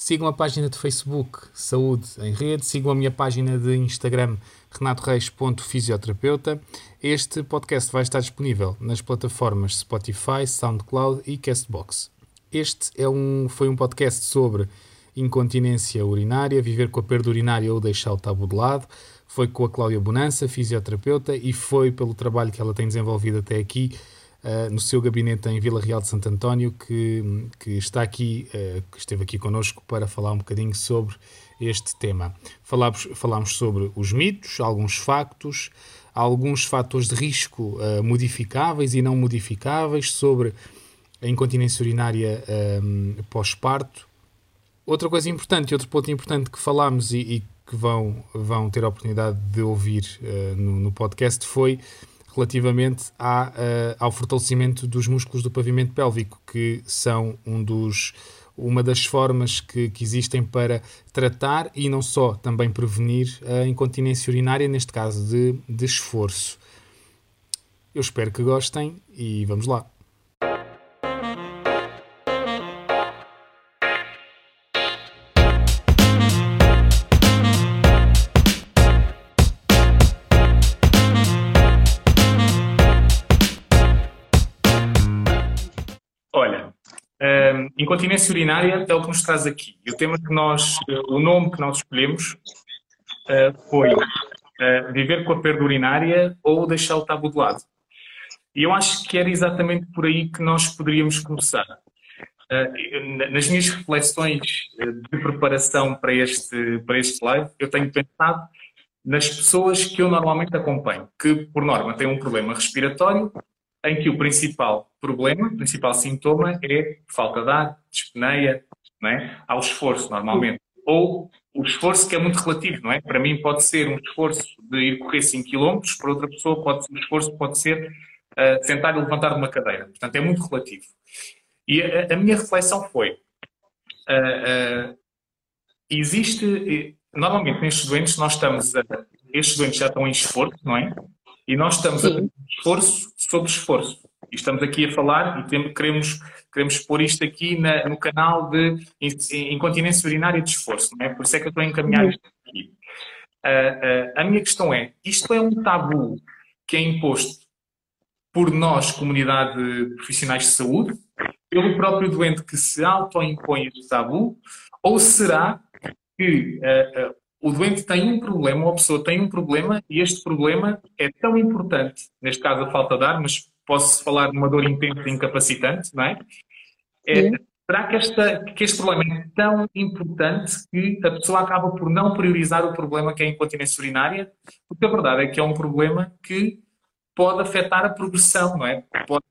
Sigam a página de Facebook Saúde em Rede, sigam a minha página de Instagram renatoreis.fisioterapeuta. Este podcast vai estar disponível nas plataformas Spotify, SoundCloud e Castbox. Este é um, foi um podcast sobre incontinência urinária, viver com a perda urinária ou deixar o tabu de lado. Foi com a Cláudia Bonança, fisioterapeuta, e foi pelo trabalho que ela tem desenvolvido até aqui uh, no seu gabinete em Vila Real de Santo António, que, que está aqui, uh, que esteve aqui connosco para falar um bocadinho sobre este tema. Falámos, falámos sobre os mitos, alguns factos, alguns fatores de risco uh, modificáveis e não modificáveis, sobre a incontinência urinária pós-parto. Outra coisa importante, outro ponto importante que falámos e, e que vão, vão ter a oportunidade de ouvir uh, no, no, podcast foi relativamente à, uh, ao fortalecimento dos músculos do pavimento pélvico, que são um dos, uma das formas que, que, existem para tratar e não só também prevenir a incontinência urinária, neste caso de, de esforço. Eu espero que gostem e vamos lá. Incontinência urinária é o que nos traz aqui. E o tema que nós, o nome que nós escolhemos uh, foi uh, viver com a perda urinária ou deixar o tabu de lado. E eu acho que era exatamente por aí que nós poderíamos começar. Nas minhas reflexões de preparação para este, para este live, eu tenho pensado nas pessoas que eu normalmente acompanho, que por norma têm um problema respiratório em que o principal problema, o principal sintoma é falta de ar, dispneia, não é? Há o esforço, normalmente. Ou o esforço que é muito relativo, não é? Para mim pode ser um esforço de ir correr 5 km, para outra pessoa pode ser, um esforço pode ser uh, sentar e levantar de uma cadeira. Portanto, é muito relativo. E a, a minha reflexão foi, uh, uh, existe, normalmente nestes doentes nós estamos a, estes doentes já estão em esforço, não é? E nós estamos Sim. a esforço sobre esforço. E estamos aqui a falar e queremos, queremos pôr isto aqui na, no canal de incontinência urinária de esforço, não é? Por isso é que eu estou a encaminhar isto aqui. Uh, uh, a minha questão é, isto é um tabu que é imposto por nós, comunidade de profissionais de saúde, pelo próprio doente que se autoimpõe este tabu, ou será que uh, o doente tem um problema, ou a pessoa tem um problema, e este problema é tão importante, neste caso a falta de ar, mas posso falar de uma dor intensa e incapacitante, não é? é será que, esta, que este problema é tão importante que a pessoa acaba por não priorizar o problema que é a incontinência urinária? Porque a verdade é que é um problema que pode afetar a progressão, não é? Pode,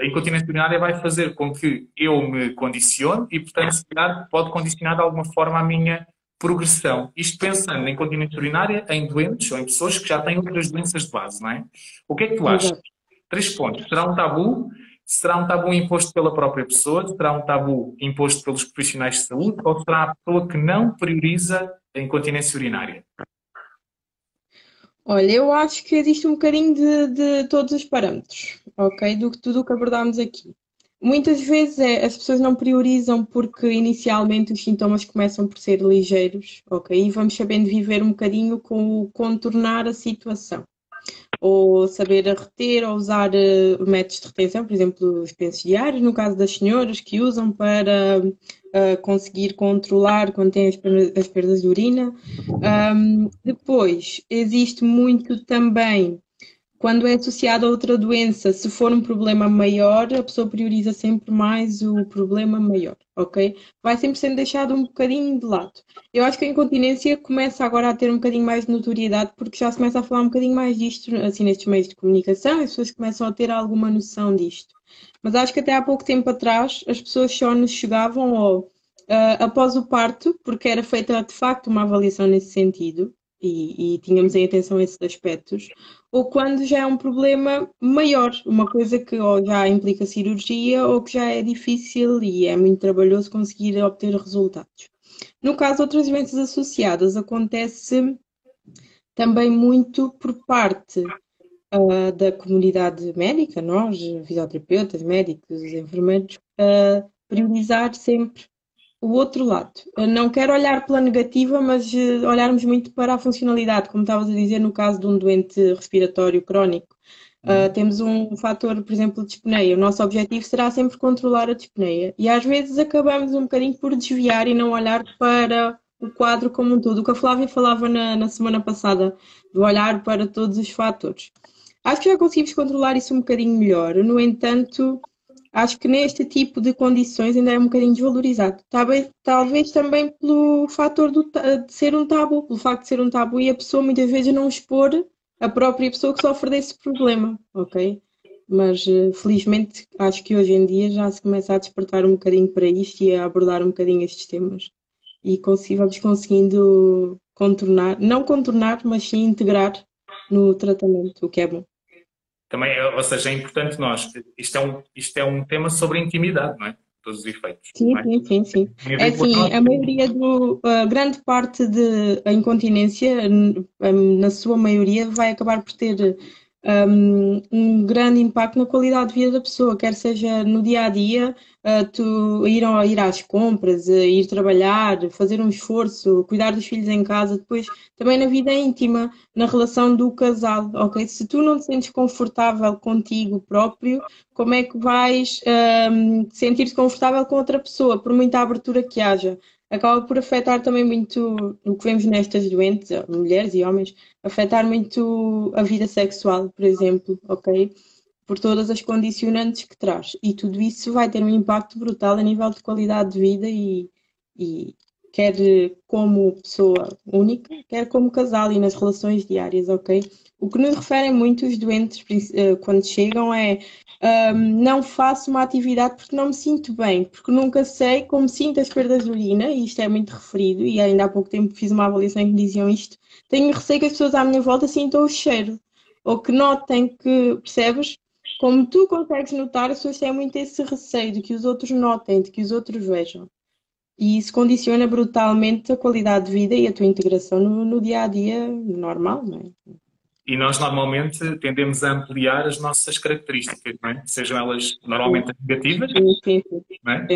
a incontinência urinária vai fazer com que eu me condicione e, portanto, se calhar, pode condicionar de alguma forma a minha progressão. Isto pensando em continência urinária, em doentes ou em pessoas que já têm outras doenças de base, não é? O que é que tu achas? Três pontos. Será um tabu? Será um tabu imposto pela própria pessoa? Será um tabu imposto pelos profissionais de saúde? Ou será a pessoa que não prioriza a incontinência urinária? Olha, eu acho que existe um bocadinho de, de todos os parâmetros, ok? Do que tudo o que abordámos aqui. Muitas vezes é, as pessoas não priorizam porque inicialmente os sintomas começam por ser ligeiros, ok? E vamos sabendo viver um bocadinho com o contornar a situação. Ou saber reter ou usar uh, métodos de retenção, por exemplo, os pensos diários, no caso das senhoras, que usam para uh, conseguir controlar quando têm as, as perdas de urina. Um, depois, existe muito também quando é associado a outra doença, se for um problema maior, a pessoa prioriza sempre mais o problema maior, ok? Vai sempre sendo deixado um bocadinho de lado. Eu acho que a incontinência começa agora a ter um bocadinho mais de notoriedade, porque já se começa a falar um bocadinho mais disto, assim, nestes meios de comunicação, as pessoas começam a ter alguma noção disto. Mas acho que até há pouco tempo atrás, as pessoas só nos chegavam ao, uh, após o parto, porque era feita de facto uma avaliação nesse sentido, e, e, tínhamos em atenção esses aspectos, ou quando já é um problema maior, uma coisa que ou já implica cirurgia ou que já é difícil e é muito trabalhoso conseguir obter resultados. No caso outras doenças associadas, acontece também muito por parte uh, da comunidade médica, nós, fisioterapeutas, médicos, enfermeiros, uh, priorizar sempre o outro lado. Não quero olhar pela negativa, mas uh, olharmos muito para a funcionalidade, como estavas a dizer no caso de um doente respiratório crónico. Uh, temos um fator, por exemplo, de dispneia. O nosso objetivo será sempre controlar a dispneia. E às vezes acabamos um bocadinho por desviar e não olhar para o quadro como um todo. O que a Flávia falava na, na semana passada, de olhar para todos os fatores. Acho que já conseguimos controlar isso um bocadinho melhor. No entanto, acho que neste tipo de condições ainda é um bocadinho desvalorizado. Talvez, talvez também pelo fator do, de ser um tabu, pelo facto de ser um tabu e a pessoa muitas vezes não expor a própria pessoa que sofre desse problema, ok? Mas eh, felizmente acho que hoje em dia já se começa a despertar um bocadinho para isto e a abordar um bocadinho estes temas. E vamos conseguindo contornar, não contornar, mas sim integrar no tratamento, o que é bom. Também, ou seja, é importante nós, isto é um, isto é um tema sobre intimidade, não é? todos os efeitos. Sim, é? sim, sim, sim. É assim, a maioria do, a grande parte de a incontinência, na sua maioria, vai acabar por ter um, um, grande impacto na qualidade de vida da pessoa, quer seja no dia a dia, tu ir, ir às compras, ir trabalhar, fazer um esforço, cuidar dos filhos em casa, depois também na vida íntima, na relação do casal, ok? Se tu não te sentes confortável contigo próprio, como é que vais um, sentir-te confortável com outra pessoa, por muita abertura que haja? Acaba por afetar também muito o que vemos nestas doentes, mulheres e homens, afetar muito a vida sexual, por exemplo, ok? Por todas as condicionantes que traz. E tudo isso vai ter um impacto brutal a nível de qualidade de vida e, e quer como pessoa única, quer como casal e nas relações diárias, ok? O que nos referem muito os doentes eh, quando chegam é um, não faço uma atividade porque não me sinto bem, porque nunca sei como sinto as perdas de urina, e isto é muito referido, e ainda há pouco tempo fiz uma avaliação em que diziam isto. Tenho receio que as pessoas à minha volta sintam o cheiro, ou que notem que, percebes? Como tu consegues notar, as pessoas têm muito esse receio de que os outros notem, de que os outros vejam. E isso condiciona brutalmente a qualidade de vida e a tua integração no, no dia a dia normal, não é? E nós normalmente tendemos a ampliar as nossas características, não é? sejam elas normalmente negativas, sim, sim, sim. Não, é?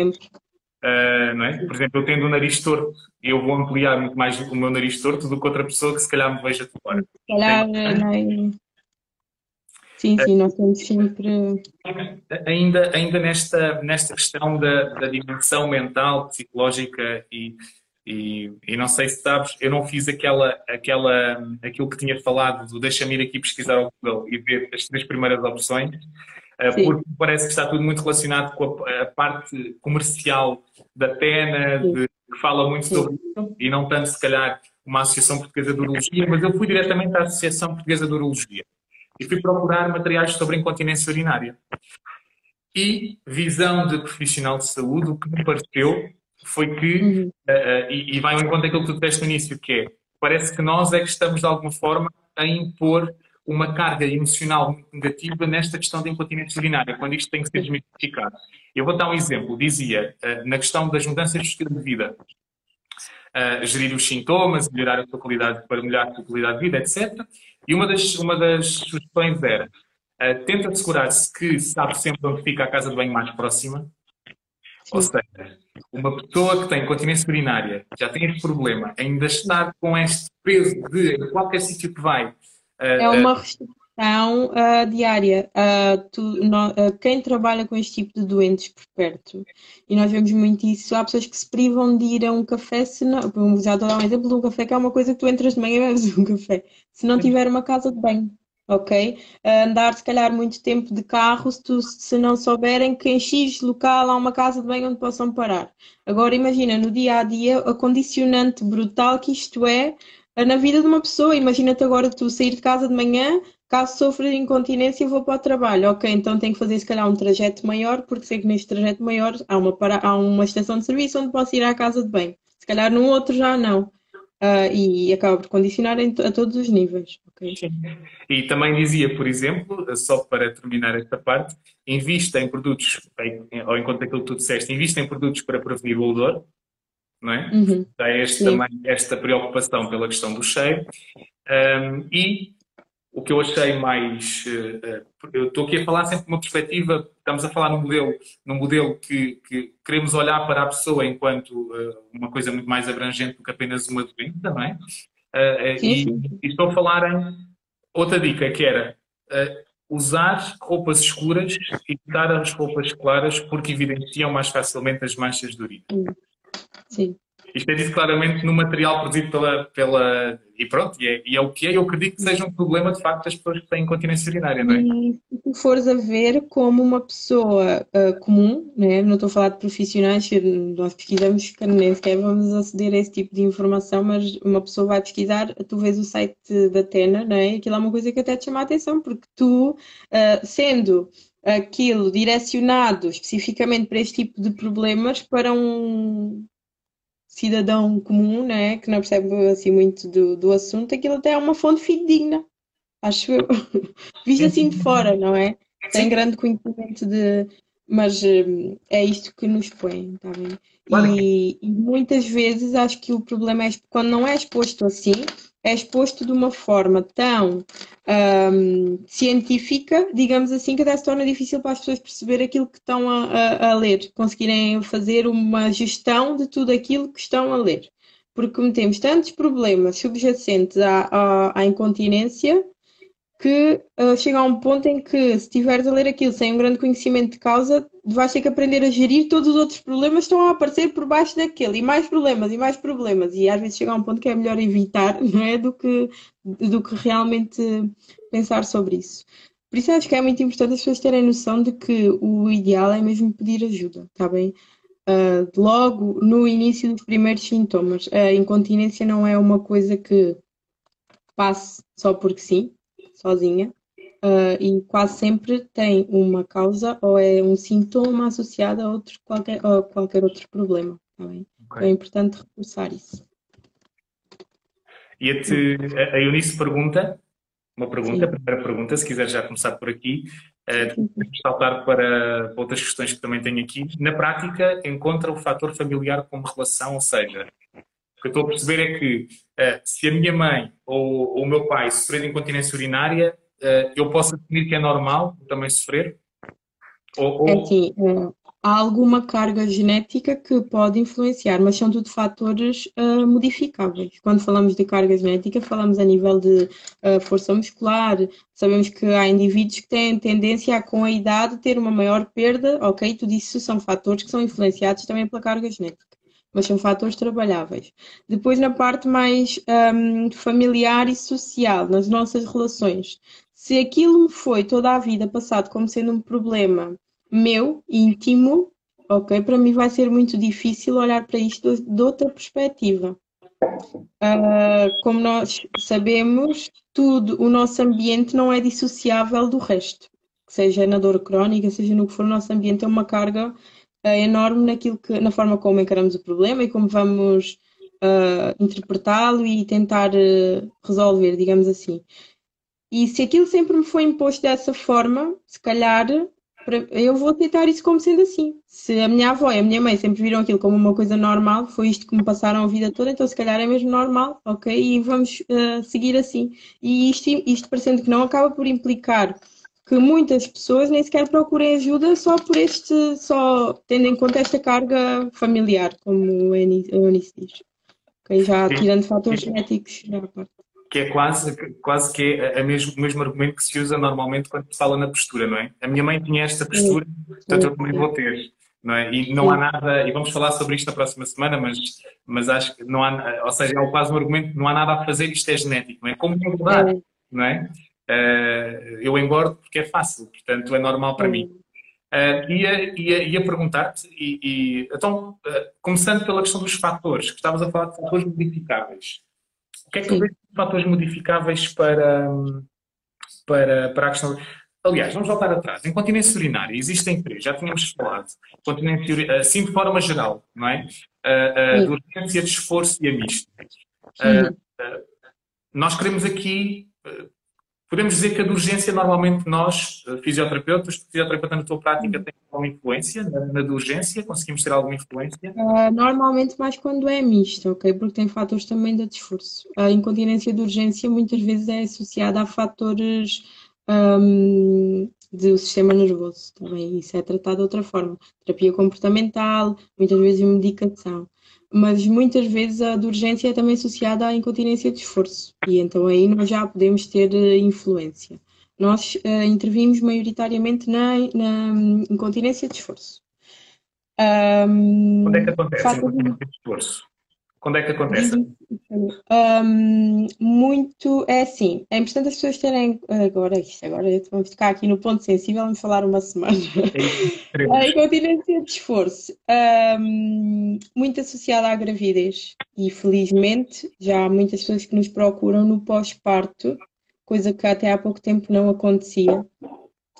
Uh, não é? Por exemplo, eu tendo o nariz torto, eu vou ampliar muito mais o meu nariz torto do que outra pessoa que se calhar me veja de fora. Se calhar, não é? Sim, sim, nós temos sempre. Ainda, ainda nesta, nesta questão da, da dimensão mental, psicológica e, e, e, não sei se sabes, eu não fiz aquela, aquela, aquilo que tinha falado do deixa-me ir aqui pesquisar o Google e ver as três primeiras opções, eh, Sim. porque parece que está tudo muito relacionado com a, a parte comercial da pena, de, que fala muito Sim. sobre isso, e não tanto, se calhar, uma Associação Portuguesa de Urologia, mas eu fui diretamente à Associação Portuguesa de Urologia e fui procurar materiais sobre incontinência urinária. E visão de profissional de saúde, o que me pareceu foi que, uhum. uh, e, e, vai ao encontro daquilo que tu disseste no início, que é, parece que nós é que estamos de alguma forma a impor uma carga emocional muito negativa nesta questão da incontinência urinária, quando isto tem que ser desmistificado. Eu vou dar um exemplo. Dizia, uh, na questão das mudanças de estilo de vida, uh, gerir os sintomas, melhorar a tua qualidade, para melhorar a tua qualidade de vida, etc. E uma das, uma das sugestões era, tenta assegurar-se que sabe sempre onde fica a casa de banho mais próxima, ou seja, uma pessoa que tem continência urinária, já tem este problema, ainda está com este peso de qualquer sítio que vai. Uh, é uma restrição uh, diária. Uh, tu, no, quem trabalha com este tipo de doentes por perto, e nós vemos muito isso, há pessoas que se privam de ir a um café, se não, vamos dar um exemplo de um café, que é uma coisa que tu entras de manhã e bebes um café, se não tiver uma casa de banho ok? andar se calhar muito tempo de carro se, tu, se não souberem que em X local há uma casa de banho onde possam parar. Agora imagina no dia a dia a condicionante brutal que isto é na vida de uma pessoa. Imagina-te agora tu sair de casa de manhã, caso sofra de incontinência vou para o trabalho. Ok, então tenho que fazer se calhar um trajeto maior, porque sei que neste trajeto maior há uma, para, há uma estação de serviço onde posso ir à casa de banho. Se calhar num outro já não uh, e acaba por condicionar a todos os níveis. Okay? E também dizia, por exemplo, só para terminar esta parte, invista em produtos, ao encontro daquilo que tu disseste, invista em produtos para prevenir o odor, não é? Uhum. Este, também esta preocupação pela questão do cheiro. Um, e o que eu achei mais. Eu estou aqui a falar sempre de uma perspectiva, estamos a falar num modelo, num modelo que, que queremos olhar para a pessoa enquanto uma coisa muito mais abrangente do que apenas uma doença, não é? E, e, estou a falar em outra dica que era usar roupas escuras e evitar as roupas claras porque evidenciam mais facilmente as manchas de urina. Sim. Isto é dito claramente no material produzido pela. pela e pronto, e é, e é, o que é. Eu acredito que seja um problema de facto das pessoas que têm incontinência urinária, não é? E se fores a ver como uma pessoa uh, comum, né? não estou a falar de profissionais, nós pesquisamos nem sequer vamos aceder a esse tipo de informação, mas uma pessoa vai pesquisar, tu vês o site da Tena, não é? Aquilo é uma coisa que até te chama a atenção, porque tu, uh, sendo aquilo direcionado especificamente para este tipo de problemas, para um cidadão comum, né, que não percebe assim muito do, do assunto, aquilo até é uma fonte fidedigna, acho eu. Visto assim de fora, não é? Tem grande conhecimento de. Mas hum, é isto que nos põe, está bem? E, e, muitas vezes acho que o problema é quando não é exposto assim, é exposto de uma forma tão um, científica, digamos assim, que até se torna difícil para as pessoas perceber aquilo que estão a, a, a, ler, conseguirem fazer uma gestão de tudo aquilo que estão a ler. Porque cometemos tantos problemas subjacentes à, à, à incontinência que uh, chega a um ponto em que, se estiveres a ler aquilo sem um grande conhecimento de causa, vais ter que aprender a gerir todos os outros problemas que estão a aparecer por baixo daquele, e mais problemas, e mais problemas, e às vezes chega a um ponto que é melhor evitar, não é? Do que, do que realmente pensar sobre isso. Por isso acho que é muito importante as pessoas terem noção de que o ideal é mesmo pedir ajuda, está bem? Uh, logo no início dos primeiros sintomas, a incontinência não é uma coisa que passe só porque sim, sozinha, uh, e quase sempre tem uma causa ou é um sintoma associado a outro, qualquer, a qualquer outro problema. Tá okay. É importante reforçar isso. E a, te, a Eunice pergunta, uma pergunta, a primeira pergunta, se quiser já começar por aqui, uh, saltar para outras questões que também tenho aqui. Na prática, encontra o fator familiar como relação, ou seja, o que eu estou a perceber é que uh, se a minha mãe ou, ou o meu pai sofrer de incontinência urinária, uh, eu posso assumir que é normal também sofrer? Ou, ou... É uh, há alguma carga genética que pode influenciar, mas são tudo fatores uh, modificáveis. Quando falamos de carga genética, falamos a nível de força muscular, sabemos que há indivíduos que têm tendência a, com a idade, ter uma maior perda, ok? Tudo isso são fatores que são influenciados também pela carga genética mas são fatores trabalháveis. Depois, na parte mais um, familiar e social, nas nossas relações, se aquilo me foi toda a vida passado como sendo um problema meu, íntimo, ok, para mim vai ser muito difícil olhar para isto de outra perspectiva. Uh, como nós sabemos, tudo, o nosso ambiente não é dissociável do resto. Seja na dor crónica, seja no que for, o nosso ambiente é uma carga enorme naquilo que, na forma como encaramos o problema e como vamos uh, interpretá-lo e tentar resolver, digamos assim. E se aquilo sempre me foi imposto dessa forma, se calhar eu vou aceitar isso como sendo assim. Se a minha avó e a minha mãe sempre viram aquilo como uma coisa normal, foi isto que me passaram a vida toda, então se calhar é mesmo normal, ok? E vamos uh, seguir assim. E isto, isto parecendo que não acaba por implicar que muitas pessoas nem sequer procurem ajuda só por este, só tendo em conta esta carga familiar, como o Eunice diz. Okay? Já tirando fatores genéticos à parte que é quase, quase que é a mesmo, o mesmo argumento que se usa normalmente quando se fala na postura, não é? A minha mãe tinha esta postura, portanto eu também vou ter. Não é? E não há nada, e vamos falar sobre isto na próxima semana, mas, mas acho que não há, ou seja, é quase um argumento, não há nada a fazer, isto é genético, não é? Como engordar, não é? Uh, eu engordo porque é fácil, portanto é normal para mim. Uh, ia, ia, ia perguntar-te, e, e, então, uh, começando pela questão dos fatores, que estavas a falar de fatores modificáveis. O que é que tu vês de fatores modificáveis para, para, para a questão? Aliás, vamos voltar atrás. Incontinência urinária, existem três, já tínhamos falado. Incontinência urinária, assim de forma geral, não é? A de urgência, de esforço e a mista. Uh, uh, nós queremos aqui Podemos dizer que a urgência, normalmente nós, eh, fisioterapeutas, fisioterapeuta na tua prática, tem alguma influência na, na urgência? Conseguimos ter alguma influência? Uh, normalmente mais quando é misto, ok? Porque tem fatores também de esforço. A incontinência de urgência muitas vezes é associada a fatores um, do sistema nervoso também. Isso é tratado de outra forma. Terapia comportamental, muitas vezes medicação mas muitas vezes a de urgência é também associada à incontinência de esforço e então aí nós já podemos ter eh, influência. Nós uh, intervimos maioritariamente na, na incontinência de esforço. Um, Quando é que acontece a incontinência de esforço? Quando é que acontece? Um, muito, é assim, é importante as pessoas terem, agora, isto, agora vamos ficar aqui no ponto sensível, vamos falar uma semana. É a incontinência de esforço, um, muito associada à gravidez e felizmente já há muitas pessoas que nos procuram no pós-parto, coisa que até há pouco tempo não acontecia,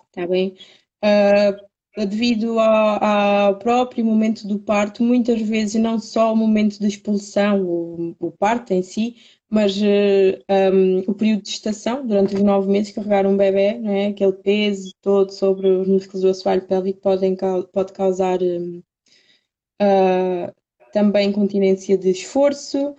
está bem? Uh, devido ao, ao, próprio momento do parto, muitas vezes não só o momento de expulsão, o, o parto em si, mas eh, um, o período de gestação, durante os nove meses, carregar um bebê, não é? aquele peso todo sobre os músculos do assoalho pélvico podem, pode causar uh, também continência de esforço,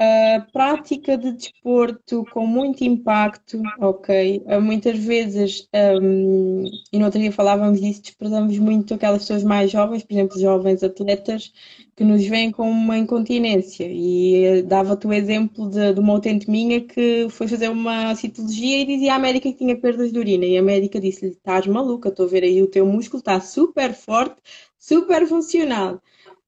a prática de desporto com muito impacto, ok? Uh, muitas vezes, um, e no outro dia falávamos disso, desprezamos muito aquelas pessoas mais jovens, por exemplo, jovens atletas, que nos vêm com uma incontinência. E uh, dava-te o exemplo de, de uma utente minha que foi fazer uma citologia e dizia à médica que tinha perdas de urina. E a médica disse-lhe: Estás maluca, estou a ver aí o teu músculo, está super forte, super funcional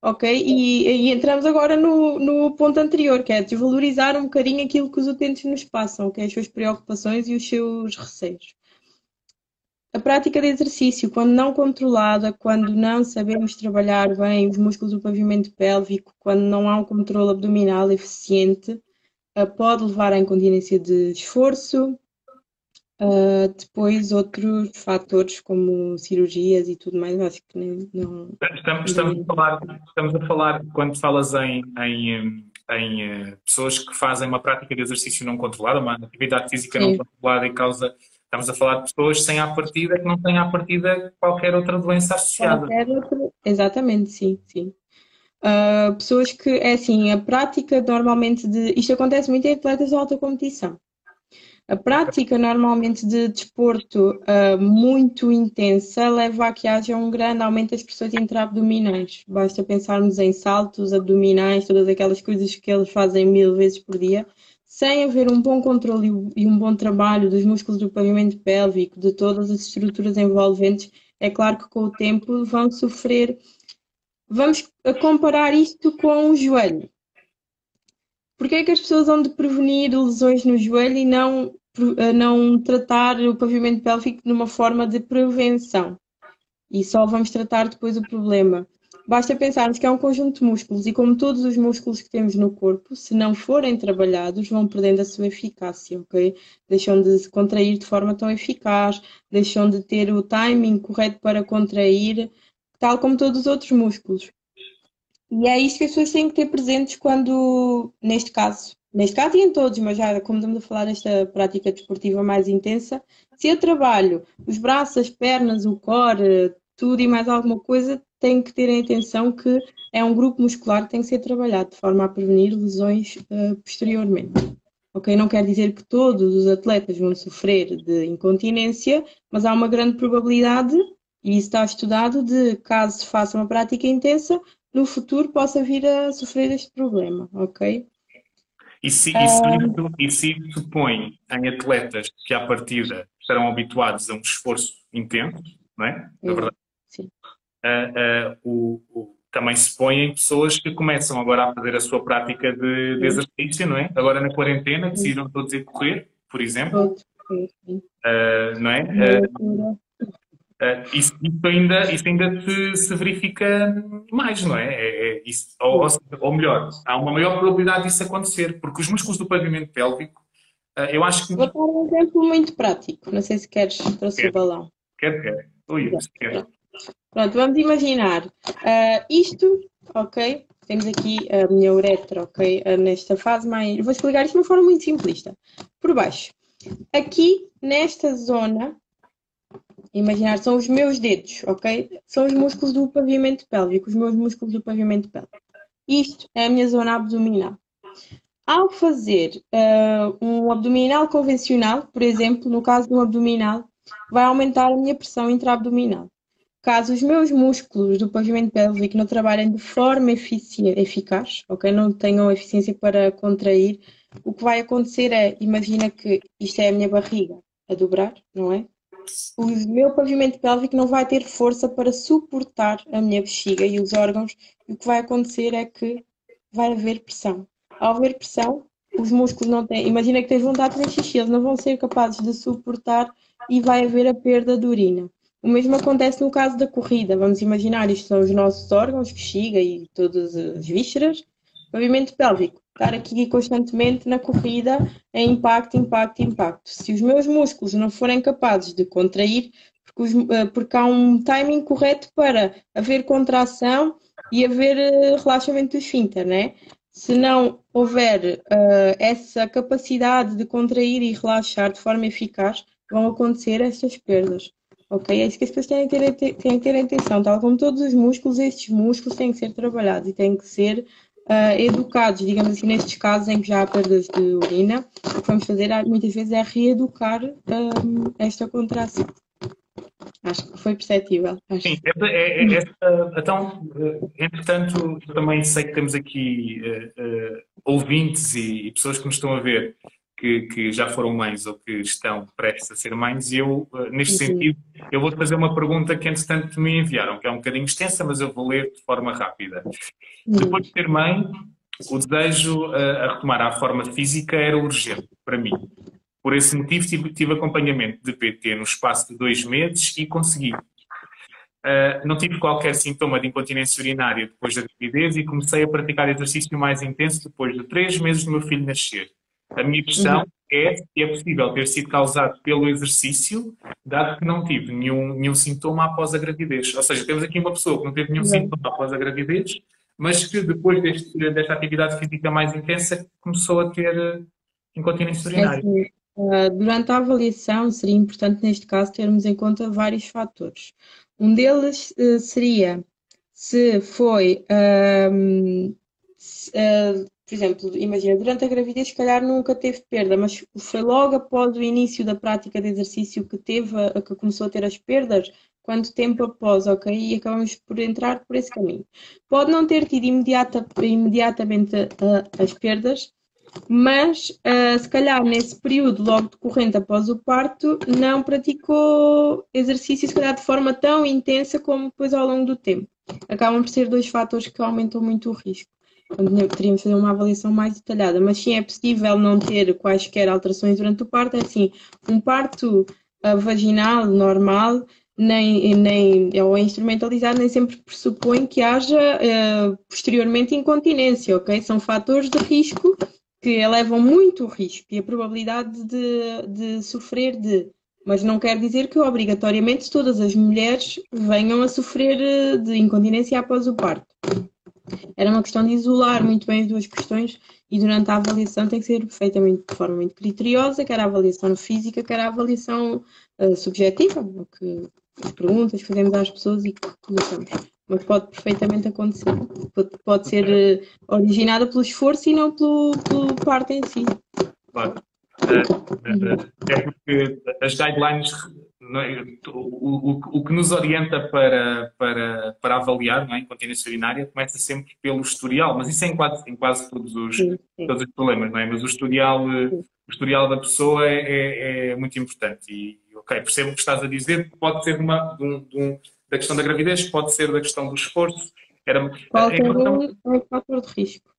ok? E, e, entramos agora no, no ponto anterior, que é desvalorizar um bocadinho aquilo que os utentes nos passam, que é as suas preocupações e os seus receios. A prática de exercício, quando não controlada, quando não sabemos trabalhar bem os músculos do pavimento pélvico, quando não há um controle abdominal eficiente, eh, pode levar à incontinência de esforço, Uh, depois outros fatores como cirurgias e tudo mais, acho que nem, não. Estamos, estamos, a falar, estamos a falar, quando falas em, em, em uh, pessoas que fazem uma prática de exercício não controlada, uma atividade física Sim. não controlada e causa. Estamos a falar de pessoas sem à partida que não têm à partida qualquer outra doença associada. Outra... Exatamente, sim, sim. Uh, pessoas que, é assim, a prática normalmente de. Isto acontece muito em atletas de alta competição. A prática normalmente de desporto uh, muito intensa leva a que haja um grande aumento das pressões intraabdominais. Basta pensarmos em saltos abdominais, todas aquelas coisas que eles fazem mil vezes por dia, sem haver um bom controle e um bom trabalho dos músculos do pavimento pélvico, de todas as estruturas envolventes, é claro que com o tempo vão sofrer. Vamos comparar isto com o joelho. Porquê é que as pessoas vão de prevenir lesões no joelho e não, não tratar o pavimento pélvico de uma forma de prevenção? E só vamos tratar depois o problema. Basta pensarmos que é um conjunto de músculos e como todos os músculos que temos no corpo, se não forem trabalhados, vão perdendo a sua eficácia, ok? Deixam de se contrair de forma tão eficaz, deixam de ter o timing correto para contrair, tal como todos os outros músculos. E é isso que as pessoas têm que ter presentes quando, neste caso, neste caso e em todos, mas já como estamos a falar desta prática desportiva mais intensa, se eu trabalho os braços, as pernas, o core, tudo e mais alguma coisa, tem que ter atenção que é um grupo muscular que tem que ser trabalhado de forma a prevenir lesões uh, posteriormente. Ok, não quer dizer que todos os atletas vão sofrer de incontinência, mas há uma grande probabilidade, e isso está estudado, de caso se faça uma prática intensa, no futuro possa vir a sofrer este problema, ok? E se, e se, um... e se isso põe em atletas que à partida estarão habituados a um esforço intenso, não é? Na verdade. Sim. Uh, uh, o, o, também se põe em pessoas que começam agora a fazer a sua prática de, de exercício, não é? Agora na quarentena decidam todos ir correr, por exemplo. Uh, não é? Uh, isso, isso, ainda, isso ainda se, se verifica mais, não é? é, é isso, ou, ou, melhor, há uma maior probabilidade disso acontecer, porque os músculos do pavimento pélvico, uh, eu acho que. Vou dar um exemplo muito prático, não sei se queres trouxe o balão. Quero, quero. Ui. Pronto, vamos imaginar uh, isto, ok? Temos aqui a minha uretra, ok? nesta fase mais. Vou explicar isto de uma forma muito simplista. Por baixo Aqui, nesta zona, imaginar, são os meus dedos, ok? São os músculos do pavimento pélvico, os meus músculos do pavimento pélvico. Isto é a minha zona abdominal. Ao fazer uh, um abdominal convencional, por exemplo, no caso do abdominal, vai aumentar a minha pressão intraabdominal. Caso os meus músculos do pavimento pélvico não trabalhem de forma eficaz, ok? Não tenham eficiência para contrair, o que vai acontecer é, imagina que isto é a minha barriga a dobrar, não é? O meu pavimento pélvico não vai ter força para suportar a minha bexiga e os órgãos, e o que vai acontecer é que vai haver pressão. Ao haver pressão, os músculos não têm. Imagina que tens vontade de fazer xixi, eles não vão ser capazes de suportar e vai haver a perda de urina. O mesmo acontece no caso da corrida. Vamos imaginar, isto são os nossos órgãos, bexiga e todas as vísceras. Pavimento pélvico. Estar aqui constantemente na corrida é impacto, impacto, impacto. Se os meus músculos não forem capazes de contrair, porque, os, eh, porque há um timing correto para haver contração e haver eh, relaxamento do esfíncter, né? Se não houver uh, essa capacidade de contrair e relaxar de forma eficaz, vão acontecer essas perdas. Ok? É isso que as pessoas têm que, ter, têm que ter atenção. Tal como todos os músculos, estes músculos têm que ser trabalhados e têm que ser uh, educados, digamos assim, nestes casos em que já há perdas de urina. O que vamos fazer muitas vezes é reeducar um, esta contração. Acho que foi perceptível. Acho. Sim, é, é, é, então, eh, entretanto, também sei que temos aqui uh, uh, ouvintes e, e, pessoas que nos estão a ver que, que, já foram mães ou que estão prestes a ser mães, e eu, eh, neste uhum. sentido, eu vou fazer uma pergunta que, entretanto, me enviaram, que é um bocadinho extensa, mas eu vou ler de forma rápida. Uhum. Depois de ser mãe, o desejo a, eh, a retomar a forma física era urgente para mim. Por esse motivo, tive, tive acompanhamento de PT no espaço de dois meses e consegui. Uh, não tive qualquer sintoma de incontinência urinária depois da gravidez e comecei a praticar exercício mais intenso depois de três meses do meu filho nascer. A minha questão uhum. é se é possível ter sido causado pelo exercício, dado que não tive nenhum, nenhum sintoma após a gravidez. Ou seja, temos aqui uma pessoa que não teve nenhum uhum. sintoma após a gravidez, mas que depois deste, desta atividade física mais intensa começou a ter eh, incontinência urinária. É, durante a avaliação, seria importante, neste caso, termos em conta vários fatores. Um deles uh, seria se foi uh, por exemplo, imagina, durante a gravidez, se calhar nunca teve perda, mas foi logo após o início da prática de exercício que teve, que começou a ter as perdas, quanto tempo após, ok? E acabamos por entrar por esse caminho. Pode não ter tido imediata, imediatamente uh, as perdas, mas uh, se calhar nesse período logo decorrente após o parto, não praticou exercício, se calhar de forma tão intensa como depois ao longo do tempo. Acabam por ser dois fatores que aumentam muito o risco teríamos fazer uma avaliação mais detalhada, mas sim é possível não ter quaisquer alterações durante o parto, é assim, um parto uh, vaginal normal, nem, nem, ou instrumentalizado, nem sempre pressupõe que haja uh, posteriormente incontinência, ok? São fatores de risco que elevam muito o risco e a probabilidade de, de sofrer de mas não quer dizer que obrigatoriamente todas as mulheres venham a sofrer uh, de incontinência após o parto. Era uma questão de isolar muito bem as duas questões e durante a avaliação tem que ser feita de forma muito criteriosa, quer a avaliação física, quer a avaliação uh, subjetiva, que, as perguntas que fazemos às pessoas e que colocamos. Mas pode perfeitamente acontecer. Pode, pode ser uh, originada pelo esforço e não pelo, pelo parte em si. Claro. É, é porque as guidelines? O, o, o, que nos orienta para, para, para avaliar não é? incontinência urinária começa sempre pelo historial, mas isso é em quase, em quase todos, os, sim, sim. todos os problemas, não é? Mas o historial, o historial da pessoa é, é, é, muito importante. E, ok, percebo o que estás a dizer, pode ser uma, de um, de um, da questão da gravidez, pode ser da questão do esforço. Era, Qualquer um é um fator de risco.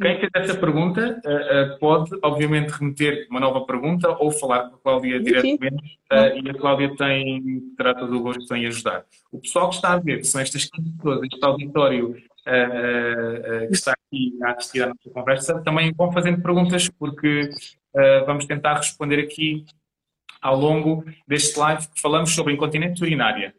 Quem fez essa pergunta uh, uh, pode, obviamente, remeter uma nova pergunta ou falar com a Cláudia diretamente uh, e a Cláudia tem, terá todo o gosto em ajudar. O pessoal que está a ver, que são estas 15 pessoas, este auditório que está aqui a assistir à nossa conversa, também vão fazendo perguntas porque vamos tentar responder aqui ao longo deste live. Que falamos sobre incontinência urinária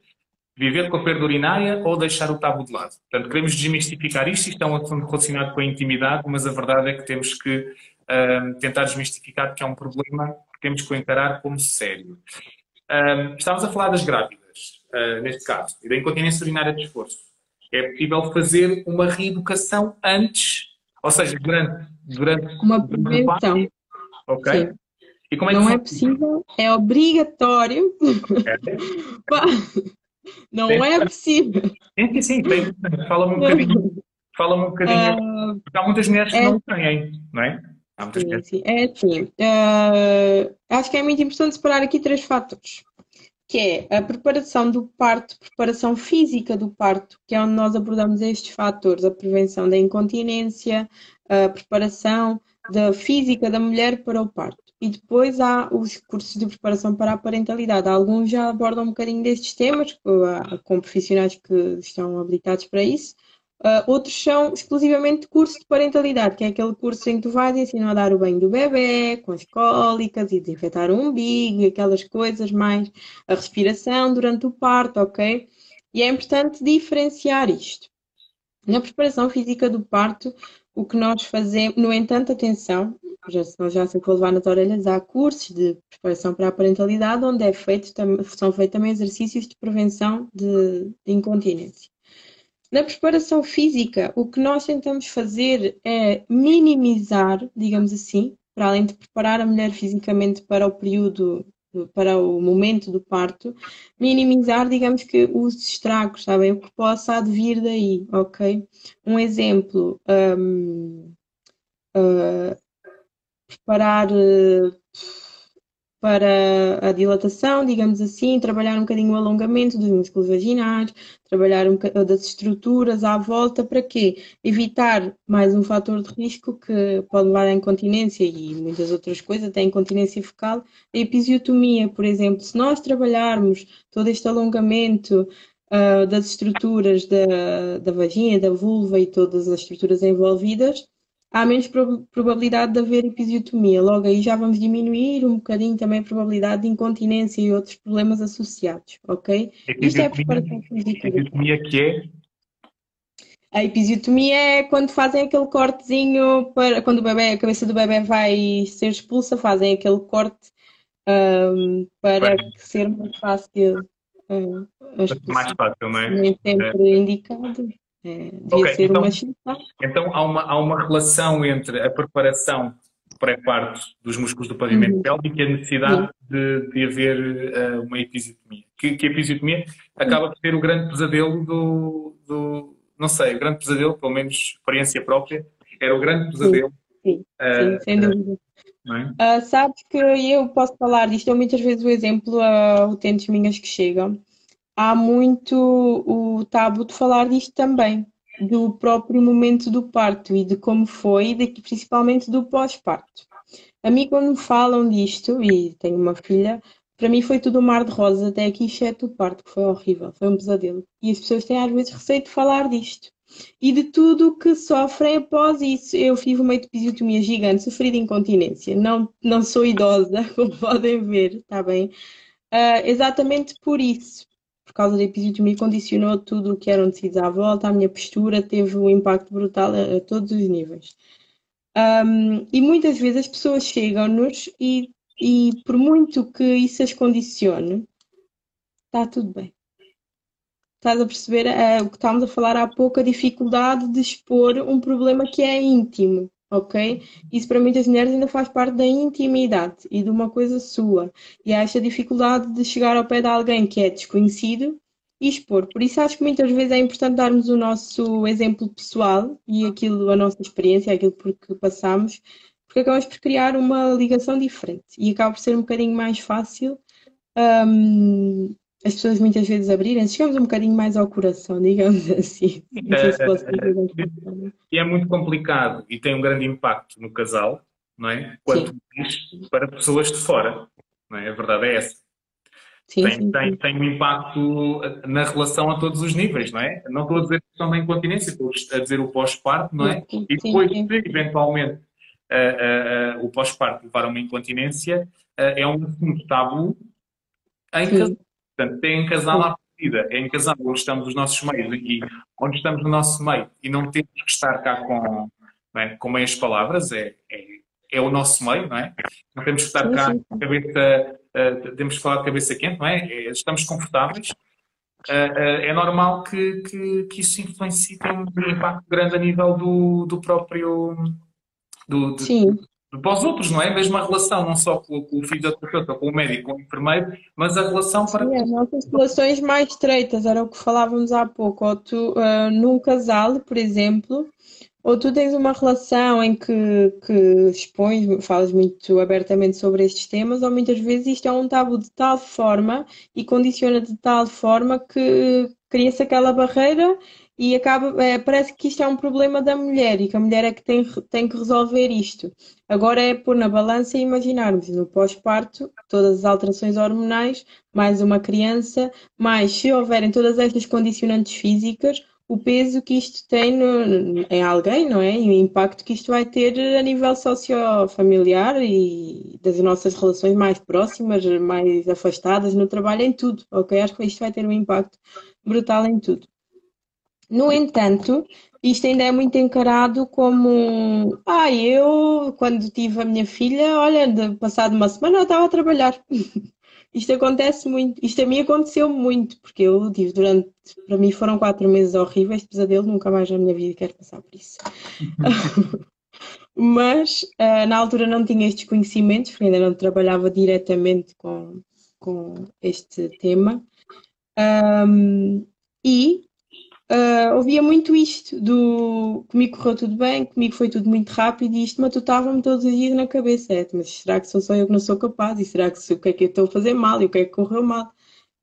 viver com a perda urinária ou deixar o tabu de lado. Portanto, queremos desmistificar isto, isto é um assunto relacionado com a intimidade, mas a verdade é que temos que uh, tentar desmistificar que é um problema temos que encarar como sério. Um, estamos a falar das grávidas, uh, neste caso, e da incontinência urinária de esforço. É possível fazer uma reeducação antes, ou seja, durante, durante uma prevenção. Ok? Sim. E como é Não é possível, é obrigatório. É. Não tem, é possível. Sim, sim, tem. Fala-me um bocadinho. Fala-me um bocadinho. Uh, há muitas mulheres que é, não têm, não é? Há muitas sim, mulheres. sim. É assim. Uh, acho que é muito importante separar aqui três fatores. Que é a preparação do parto, preparação física do parto, que é onde nós abordamos estes fatores, a prevenção da incontinência, a preparação da física da mulher para o parto. E depois há os cursos de preparação para a parentalidade. Alguns já abordam um bocadinho destes temas, com profissionais que estão habilitados para isso. Uh, outros são exclusivamente curso de parentalidade, que é aquele curso em que tu vais ensinar a dar o banho do bebê, com as cólicas e desinfetar o umbigo e aquelas coisas mais, a respiração durante o parto, ok? E é importante diferenciar isto. Na preparação física do parto, o que nós fazemos, no entanto, atenção, já, já se for levar nas orelhas, há cursos de preparação para a parentalidade onde é feito, são feitos também exercícios de prevenção de, de incontinência. Na preparação física, o que nós tentamos fazer é minimizar, digamos assim, para além de preparar a mulher fisicamente para o período, para o momento do parto, minimizar, digamos que, os estragos, sabem? O que possa advir daí, ok? Um exemplo, um, uh, preparar uh, para a dilatação, digamos assim, trabalhar um bocadinho o alongamento dos músculos vaginais, trabalhar um das estruturas à volta, para quê? Evitar mais um fator de risco que pode levar à incontinência e muitas outras coisas, até incontinência fecal, a episiotomia, por exemplo. Se nós trabalharmos todo este alongamento uh, das estruturas da, da vagina, da vulva e todas as estruturas envolvidas, há menos probabilidade de haver episiotomia. Logo aí já vamos diminuir um bocadinho também a probabilidade de incontinência e outros problemas associados, ok? Isto é a preparação episiotomia que é? A episiotomia é quando fazem aquele cortezinho para quando o bebê, a cabeça do bebê vai ser expulsa, fazem aquele corte um, para Bem. ser mais fácil. Uh, mais fácil, não é? Nem sempre é. indicado. É, okay, ser então, uma Então há uma, há uma relação entre a preparação pré-parto dos músculos do pavimento uhum. pélvico e a necessidade de, de, haver uh, uma episiotomia. Que, que, a episiotomia acaba por ser o grande pesadelo do, do, Não sei, o grande pesadelo, pelo menos experiência própria, era o grande pesadelo. Sim, sim, uh, sem dúvida. É? Uh, sabes que eu posso falar disto, eu muitas vezes o exemplo a utentes minhas que chegam há muito o tabu de falar disto também, do próprio momento do parto e de como foi, e principalmente do pós-parto. A mim, quando falam disto, e tenho uma filha, para mim foi tudo um mar de rosas até aqui, exceto o parto, que foi horrível, foi um pesadelo. E as pessoas têm às vezes receio de falar disto. E de tudo que sofrem após isso. Eu fiz uma episiotomia gigante, sofri de incontinência. Não, não sou idosa, como podem ver, está bem? Uh, exatamente por isso por causa da episiotomia, condicionou tudo o que eram tecidos à volta, a minha postura teve um impacto brutal a, a todos os níveis. Um, e muitas vezes as pessoas chegam-nos e, e, por muito que isso as condicione, está tudo bem. Estás a perceber é, o que estávamos a falar há pouco, a dificuldade de expor um problema que é íntimo ok? Isso para muitas mulheres ainda faz parte da intimidade e de uma coisa sua. E há esta dificuldade de chegar ao pé de alguém que é desconhecido e expor. Por isso acho que muitas vezes é importante darmos o nosso exemplo pessoal e aquilo, a nossa experiência, aquilo por que passamos, porque acabamos por criar uma ligação diferente e acaba por ser um bocadinho mais fácil um, as pessoas muitas vezes abrirem, chegamos um bocadinho mais ao coração, digamos assim. Se é, E é muito complicado e tem um grande impacto no casal, não é? Quanto diz para pessoas de fora, não é? A verdade é essa. Sim, tem, sim, tem, sim. tem um impacto na relação a todos os níveis, não é? Não estou a dizer questão da incontinência, estou a dizer o pós-parto, não é? e depois, eventualmente, uh, uh, uh, o pós-parto levar a uma incontinência, é um assunto tabu em que Portanto, é em casal à partida, é em casal onde estamos os nossos meios e onde estamos no nosso meio e não temos que estar cá com, bem, com meias palavras, é, é, é o nosso meio, não é? Não temos que estar cá, cabeça, uh, temos que falar de cabeça quente, não é? é estamos confortáveis. Uh, uh, é normal que, que, que, isso influencie, tem um impacto grande a nível do, do próprio. Do, Sim para os outros, não é? Mesmo a relação, não só com, com o fisioterapeuta, com o médico, com o enfermeiro, mas a relação para. Sim, as nossas relações mais estreitas, era o que falávamos há pouco. Ou tu, uh, num casal, por exemplo, ou tu tens uma relação em que, que expões, falas muito abertamente sobre estes temas, ou muitas vezes isto é um tabu de tal forma e condiciona de tal forma que cria-se aquela barreira e acaba, é, parece que isto é um problema da mulher e que a mulher é que tem, tem que resolver isto. Agora é pôr na balança e imaginarmos no pós-parto todas as alterações hormonais, mais uma criança, mais se houverem todas estas condicionantes físicas, o peso que isto tem no, em alguém, não é? E o impacto que isto vai ter a nível sociofamiliar e das nossas relações mais próximas, mais afastadas no trabalho, em tudo, ok? Acho que isto vai ter um impacto brutal em tudo. No entanto, isto ainda é muito encarado como, ah, eu, quando tive a minha filha, olha, de, passado uma semana eu estava a trabalhar. Isto acontece muito, isto a mim aconteceu muito, porque eu tive durante, para mim foram quatro meses horríveis de pesadelo, nunca mais na minha vida quero passar por isso. Mas uh, na altura não tinha estes conhecimentos, porque ainda não trabalhava diretamente com, com este tema. Um, e uh, ouvia muito isto do comigo correu tudo bem, comigo foi tudo muito rápido e isto matutava-me todos os dias na cabeça. É, mas será que sou só eu que não sou capaz? E será que o que é que eu estou a fazer mal e o que é que correu mal?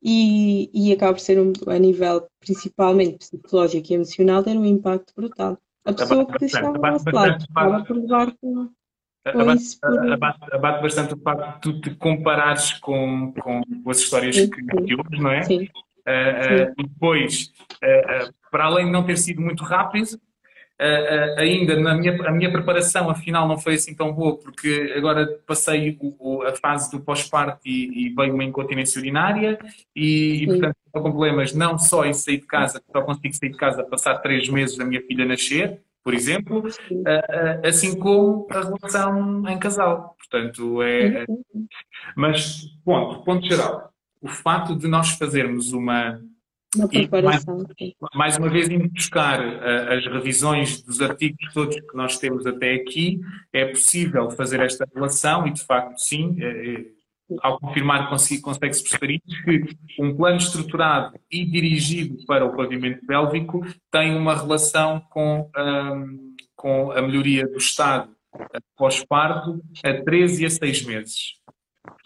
E, e acaba por ser um, a nível principalmente psicológico e emocional ter um impacto brutal. A pessoa que estava ao nosso lado estava por levar com, Abate, abate, abate, bastante o facto de tu te comparares com, com as histórias sim, que ouves, não é? Sim. Uh, uh, depois, uh, para além de não ter sido muito rápido, ainda na minha, a minha preparação, afinal, não foi assim tão boa, porque agora passei o, o, a fase do pós-parto e, e, veio uma incontinência urinária e, e portanto, estou com problemas não só em sair de casa, só consigo sair de casa passar três meses da minha filha nascer, por exemplo, assim como a relação em casal. Portanto, é. Mas, ponto, ponto geral o fato de nós fazermos uma. Uma preparação. Mais, mais, uma vez, indo buscar uh, as revisões dos artigos todos que nós temos até aqui, é possível fazer esta relação e, de facto, sim, uh, ao confirmar consegue-se perceber isso, que um plano estruturado e dirigido para o pavimento pélvico tem uma relação com, um, com a melhoria do estado pós-parto a 13 a 6 meses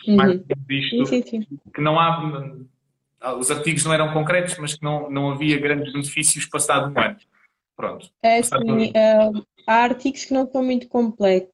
uhum. mais isto, sim, sim, sim. que não há, os artigos não eram concretos, mas que não, não havia grandes benefícios passado um ano. Pronto. É assim, uh, há artigos que não são muito completos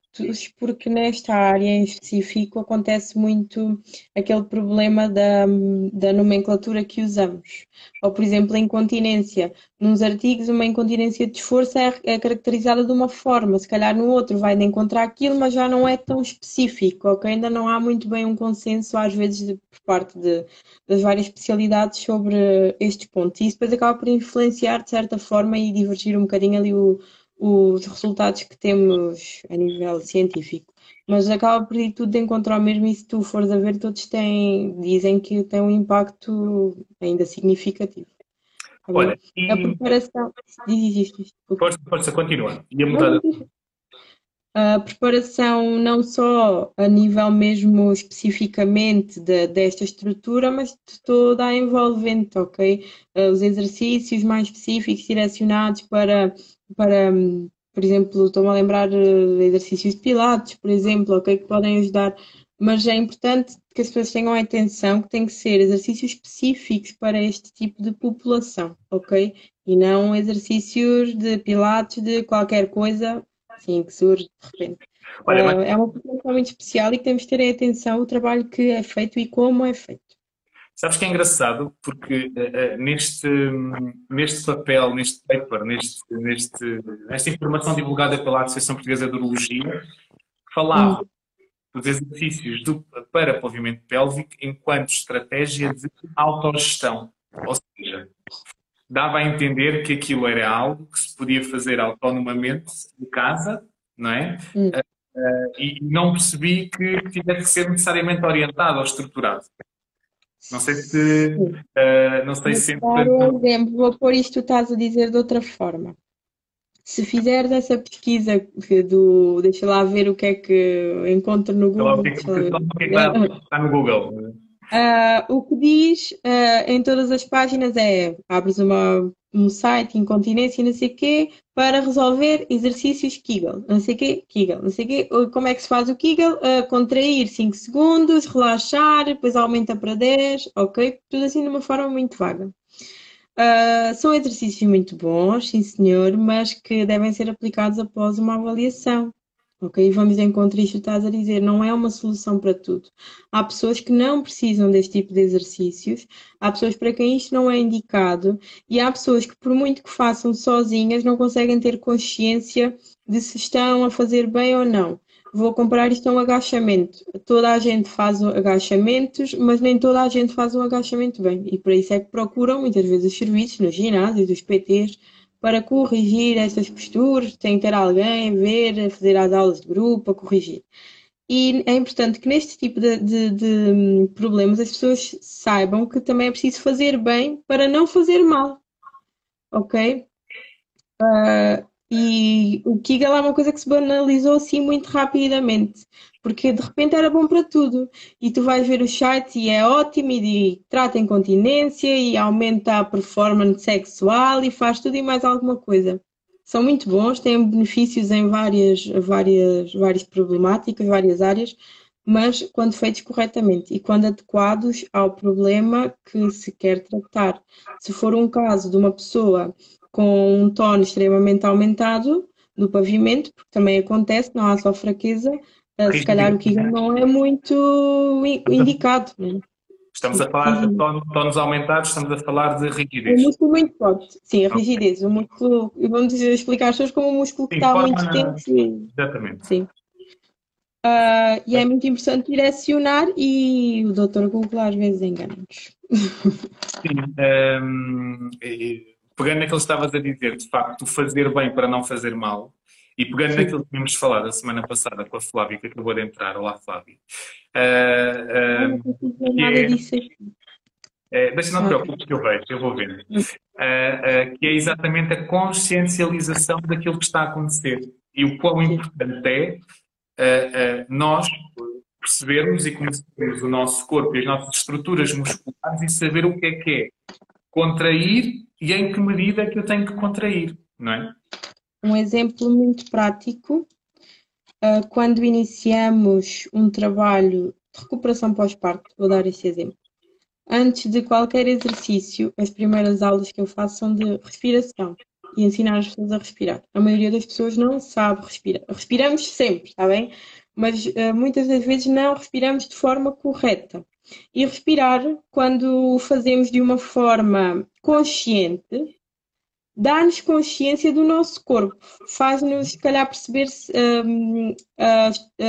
porque nesta área em específico acontece muito aquele problema da, da nomenclatura que usamos. Ou, por exemplo, a incontinência. Nos artigos, uma incontinência de esforço é, é caracterizada de uma forma, se calhar no outro vai de encontrar aquilo, mas já não é tão específico, ok? Ainda não há muito bem um consenso, às vezes, de, por parte de, das várias especialidades sobre estes pontos. E isso depois acaba por influenciar, de certa forma, e divergir um bocadinho ali o os resultados que temos a nível científico. Mas acaba por ir tudo de encontro ao mesmo e se tu fores a ver, todos têm, dizem que tem um impacto ainda significativo. Olha, e... A preparação. Diz isto. Força, força, continua. Ia mudar. A preparação não só a nível mesmo especificamente de, desta estrutura, mas de toda a envolvente, ok? Os exercícios mais específicos direcionados para para, por exemplo, estou-me a lembrar de exercícios de pilates, por exemplo, ok, que podem ajudar, mas é importante que as pessoas tenham a atenção que tem que ser exercícios específicos para este tipo de população, ok? E não exercícios de pilates de qualquer coisa, assim, que surge de repente. Olha, mas... É uma população muito especial e que temos de ter atenção o trabalho que é feito e como é feito. Sabes que é engraçado porque uh, neste, neste papel, neste paper, neste, neste, nesta informação divulgada pela Associação Portuguesa de Urologia, falava dos exercícios do, para pavimento pélvico enquanto estratégia de autogestão. Ou seja, dava a entender que aquilo era algo que se podia fazer autonomamente em casa, não é? Hum. Uh, e não percebi que, que tivesse que ser necessariamente orientado ou estruturado. Não sei se. Uh, não sei se. Dar um exemplo, vou pôr isto que tu estás a dizer de outra forma. Se fizeres essa pesquisa do. Deixa lá ver o que é que encontro no Google. É o que, está, está no Google. Uh, o que diz uh, em todas as páginas é abres uma, um site, incontinência, não sei o quê, para resolver exercícios Kegel, não sei o quê, Kegel, não sei o quê. Como é que se faz o Kegel? Uh, contrair 5 segundos, relaxar, depois aumenta para 10, ok? Tudo assim de uma forma muito vaga. Uh, são exercícios muito bons, sim senhor, mas que devem ser aplicados após uma avaliação. Ok? Vamos em contra isto estás a dizer, não é uma solução para tudo. Há pessoas que não precisam deste tipo de exercícios, há pessoas para quem isto não é indicado, e há pessoas que, por muito que façam sozinhas, não conseguem ter consciência de se estão a fazer bem ou não. Vou comparar isto a um agachamento. Toda a gente faz agachamentos, mas nem toda a gente faz um agachamento bem. E por isso é que procuram muitas vezes os serviços nos ginásios, os PTs, para corrigir estas posturas, tem que ter alguém ver, fazer as aulas de grupo, a corrigir. E é importante que neste tipo de, de, de problemas as pessoas saibam que também é preciso fazer bem para não fazer mal. Ok? Uh, e o Kegel é uma coisa que se banalizou assim muito rapidamente, porque de repente era bom para tudo. E tu vais ver o site e é ótimo e trata incontinência e aumenta a performance sexual e faz tudo e mais alguma coisa. São muito bons, têm benefícios em várias, várias, várias problemáticas, várias áreas, mas quando feitos corretamente e quando adequados ao problema que se quer tratar. Se for um caso de uma pessoa com um tono extremamente aumentado no pavimento, porque também acontece, não há só fraqueza, uh, se calhar o Kegel não é muito indicado. Né? Estamos a falar de tonos aumentados, estamos a falar de rigidez. Um músculo muito forte, sim, a rigidez. O músculo, vamos explicar as pessoas como um músculo que sim, está muito tenso. Exatamente. Sim. Uh, e é muito importante direcionar e o doutor Google às vezes engana-nos. Sim, um, ehm, pegando naquilo que estavas a dizer, de facto, fazer bem para não fazer mal, e pegando Sim. naquilo que tínhamos falado a semana passada com a Flávia, que acabou de entrar, olá Flávia. Uh, uh, nada é, disso é, deixa não te preocupes que eu vejo, eu vou ver. Uh, que é exatamente a consciencialização daquilo que está a acontecer. E o quão importante é nós percebermos e conhecermos o nosso corpo e as nossas estruturas musculares e saber o que é que é contrair e em que medida é que eu tenho que contrair, não é? Um exemplo muito prático, uh, quando iniciamos um trabalho de recuperação pós-parto, vou dar esse exemplo. Antes de qualquer exercício, as primeiras aulas que eu faço são de respiração e ensinar as pessoas a respirar. A maioria das pessoas não sabe respirar. Respiramos sempre, está bem? Mas uh, muitas das vezes não respiramos de forma correta. E respirar, quando o fazemos de uma forma consciente, dá-nos consciência do nosso corpo, faz-nos, se calhar, perceber um,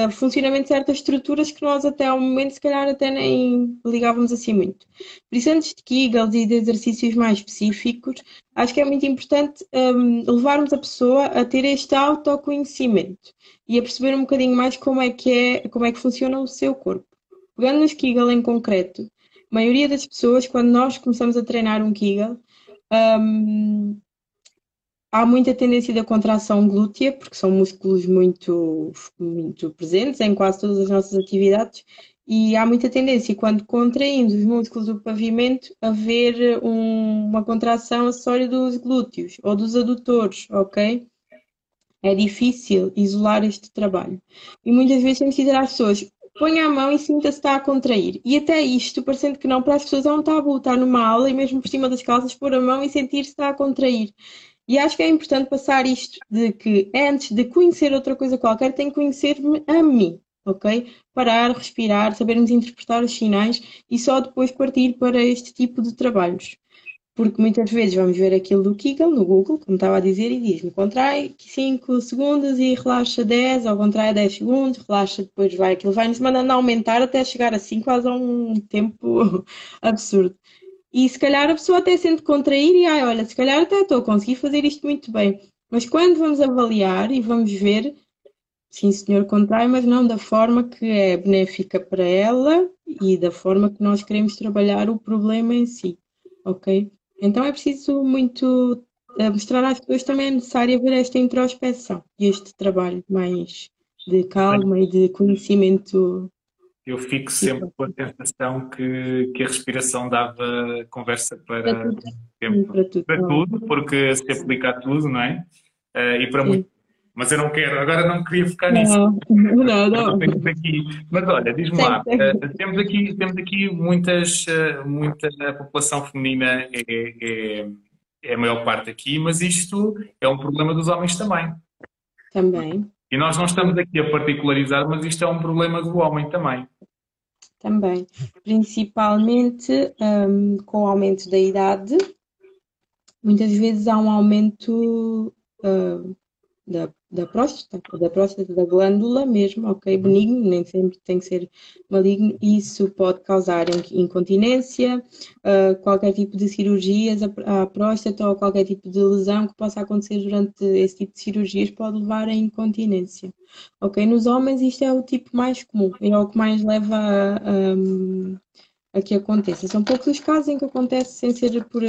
o funcionamento de certas estruturas que nós até ao momento, se calhar, até nem ligávamos assim muito. Por isso, antes de Kegels e de exercícios mais específicos, acho que é muito importante um, levarmos a pessoa a ter este autoconhecimento e a perceber um bocadinho mais como é que é, como é que funciona o seu corpo. Pegando nos Kegel em concreto, a maioria das pessoas, quando nós começamos a treinar um Kegel, um, há muita tendência da contração glútea, porque são músculos muito, muito presentes em quase todas as nossas atividades, e há muita tendência, quando contraímos os músculos do pavimento, a ver um, uma contração acessória dos glúteos ou dos adutores, ok? É difícil isolar este trabalho. E muitas vezes temos que dizer às pessoas: ponha a mão e sinta se está a contrair. E até isto, parecendo que não, para as pessoas é um tabu estar numa aula e mesmo por cima das calças pôr a mão e sentir se está a contrair. E acho que é importante passar isto de que antes de conhecer outra coisa qualquer, tem que conhecer-me a mim, ok? Parar, respirar, sabermos interpretar os sinais e só depois partir para este tipo de trabalhos. Porque muitas vezes vamos ver aquilo do Kegel no Google, como estava a dizer, e diz-me contrai 5 segundos e relaxa 10, ou contrai 10 segundos, relaxa, depois vai, aquilo vai-nos mandando aumentar até chegar a 5, quase a um tempo absurdo. E se calhar a pessoa até sente contrair e, ai, olha, se calhar até estou a conseguir fazer isto muito bem. Mas quando vamos avaliar e vamos ver, sim senhor, contrai, mas não da forma que é benéfica para ela e da forma que nós queremos trabalhar o problema em si, ok? Então é preciso muito eh, mostrar às pessoas também é necessário haver esta introspeção e este trabalho mais de calma e de conhecimento. Eu fico sempre com a sensação que, que a respiração dava conversa para, para tudo, tempo, para tudo, para tudo porque se aplica a tudo, não é? Uh, e para muito. Mas eu não quero, agora não queria focar nisso. Não, não, não. Aqui. Mas olha, diz-me lá, uh, temos aqui, temos aqui muitas, uh, muita população feminina é, é, é a maior parte aqui, mas isto é um problema dos homens também. Também. E nós não estamos aqui a particularizar, mas isto é um problema do homem também. Também. Principalmente um, com o aumento da idade, muitas vezes há um aumento uh, da da próstata, da próstata, da glândula mesmo, ok, benigno, nem sempre tem que ser maligno, isso pode causar incontinência, uh, qualquer tipo de cirurgias à, próstata ou qualquer tipo de lesão que possa acontecer durante esse tipo de cirurgias pode levar à incontinência, ok? Nos homens isto é o tipo mais comum, é o que mais leva a, a que aconteça. São poucos os casos em que acontece sem ser por,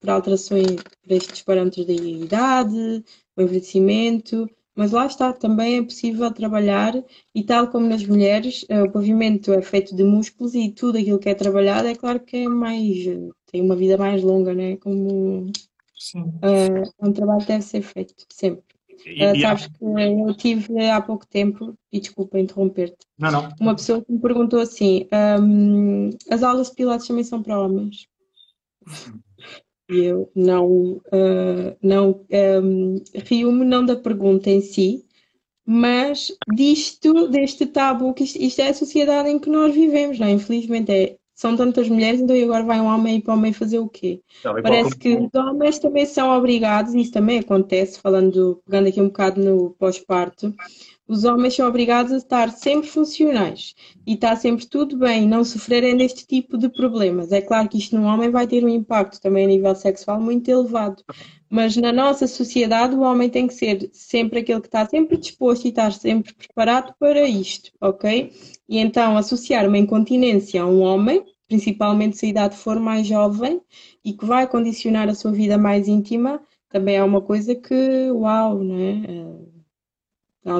por alterações, por estes parâmetros da idade, o envelhecimento, mas lá está, também é possível trabalhar, e tal como nas mulheres, eh, o pavimento é feito de músculos e tudo aquilo que é trabalhado é claro que é mais, tem uma vida mais longa, né? Como uh, um trabalho deve ser feito, sempre. E, uh, sabes que eu tive há pouco tempo, e desculpa interromper-te, não, não. uma pessoa que me perguntou assim: um, as aulas de Pilates também são para homens? E eu não, uh, não um, rio-me não da pergunta em si, mas disto, deste tabu, que isto, isto, é a sociedade em que nós vivemos, não é? Infelizmente é, são tantas mulheres, então agora vai um homem para o homem fazer o quê? Não, Parece que os homens também são obrigados, e isso também acontece, falando, pegando aqui um bocado no pós-parto, os homens são obrigados a estar sempre funcionais e está sempre tudo bem, não sofrerem deste tipo de problemas. É claro que isto no homem vai ter um impacto também a nível sexual muito elevado, mas na nossa sociedade o homem tem que ser sempre aquele que está sempre disposto e estar sempre preparado para isto, ok? E então associar uma incontinência a um homem, principalmente se a idade for mais jovem e que vai condicionar a sua vida mais íntima, também é uma coisa que, uau,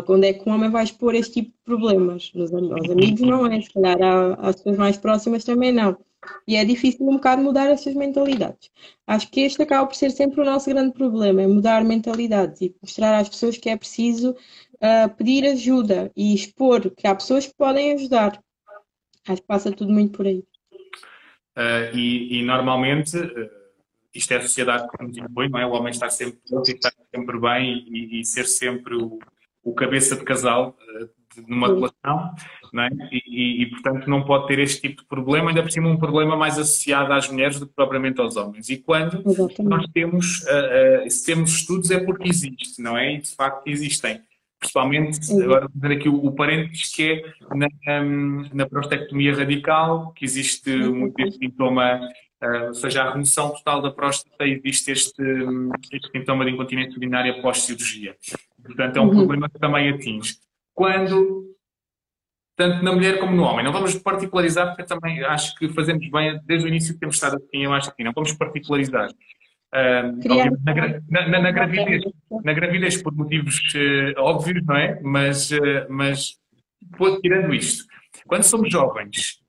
Quando é um homem vai expor este tipo de problemas? Nos, aos amigos não é, se calhar às pessoas mais próximas também não. E é difícil um bocado mudar essas mentalidades. Acho que este acaba por ser sempre o nosso grande problema, é mudar mentalidades e mostrar às pessoas que é preciso uh, pedir ajuda e expor que há pessoas que podem ajudar. Acho que passa tudo muito por aí. Uh, e, e, normalmente uh, isto é a sociedade que nos impõe, não é? O homem estar sempre e estar sempre bem e, e ser sempre o, o cabeça de casal uh, numa relação, é? E, e, portanto não pode ter este tipo de problema, ainda por cima um problema mais associado às mulheres do que propriamente aos homens. E quando Exatamente. nós temos, uh, uh, se temos estudos é porque existe, não é? E de facto existem. Principalmente, agora vou dizer aqui o, o parênteses, que é na, um, na prostectomia radical, que existe muito este sintoma Uh, ou seja, a remoção total da próstata existe este, hum, este sintoma de incontinência urinária pós-cirurgia. Portanto, é um uhum. problema que também atinge. Quando, tanto na mulher como no homem, não vamos particularizar, porque também acho que fazemos bem, desde o início que temos estado assim, eu acho que não vamos particularizar. Uh, na, na, na, na, gravidez, na gravidez por motivos uh, óbvios, não é? Mas, uh, mas tirando isto, quando somos jovens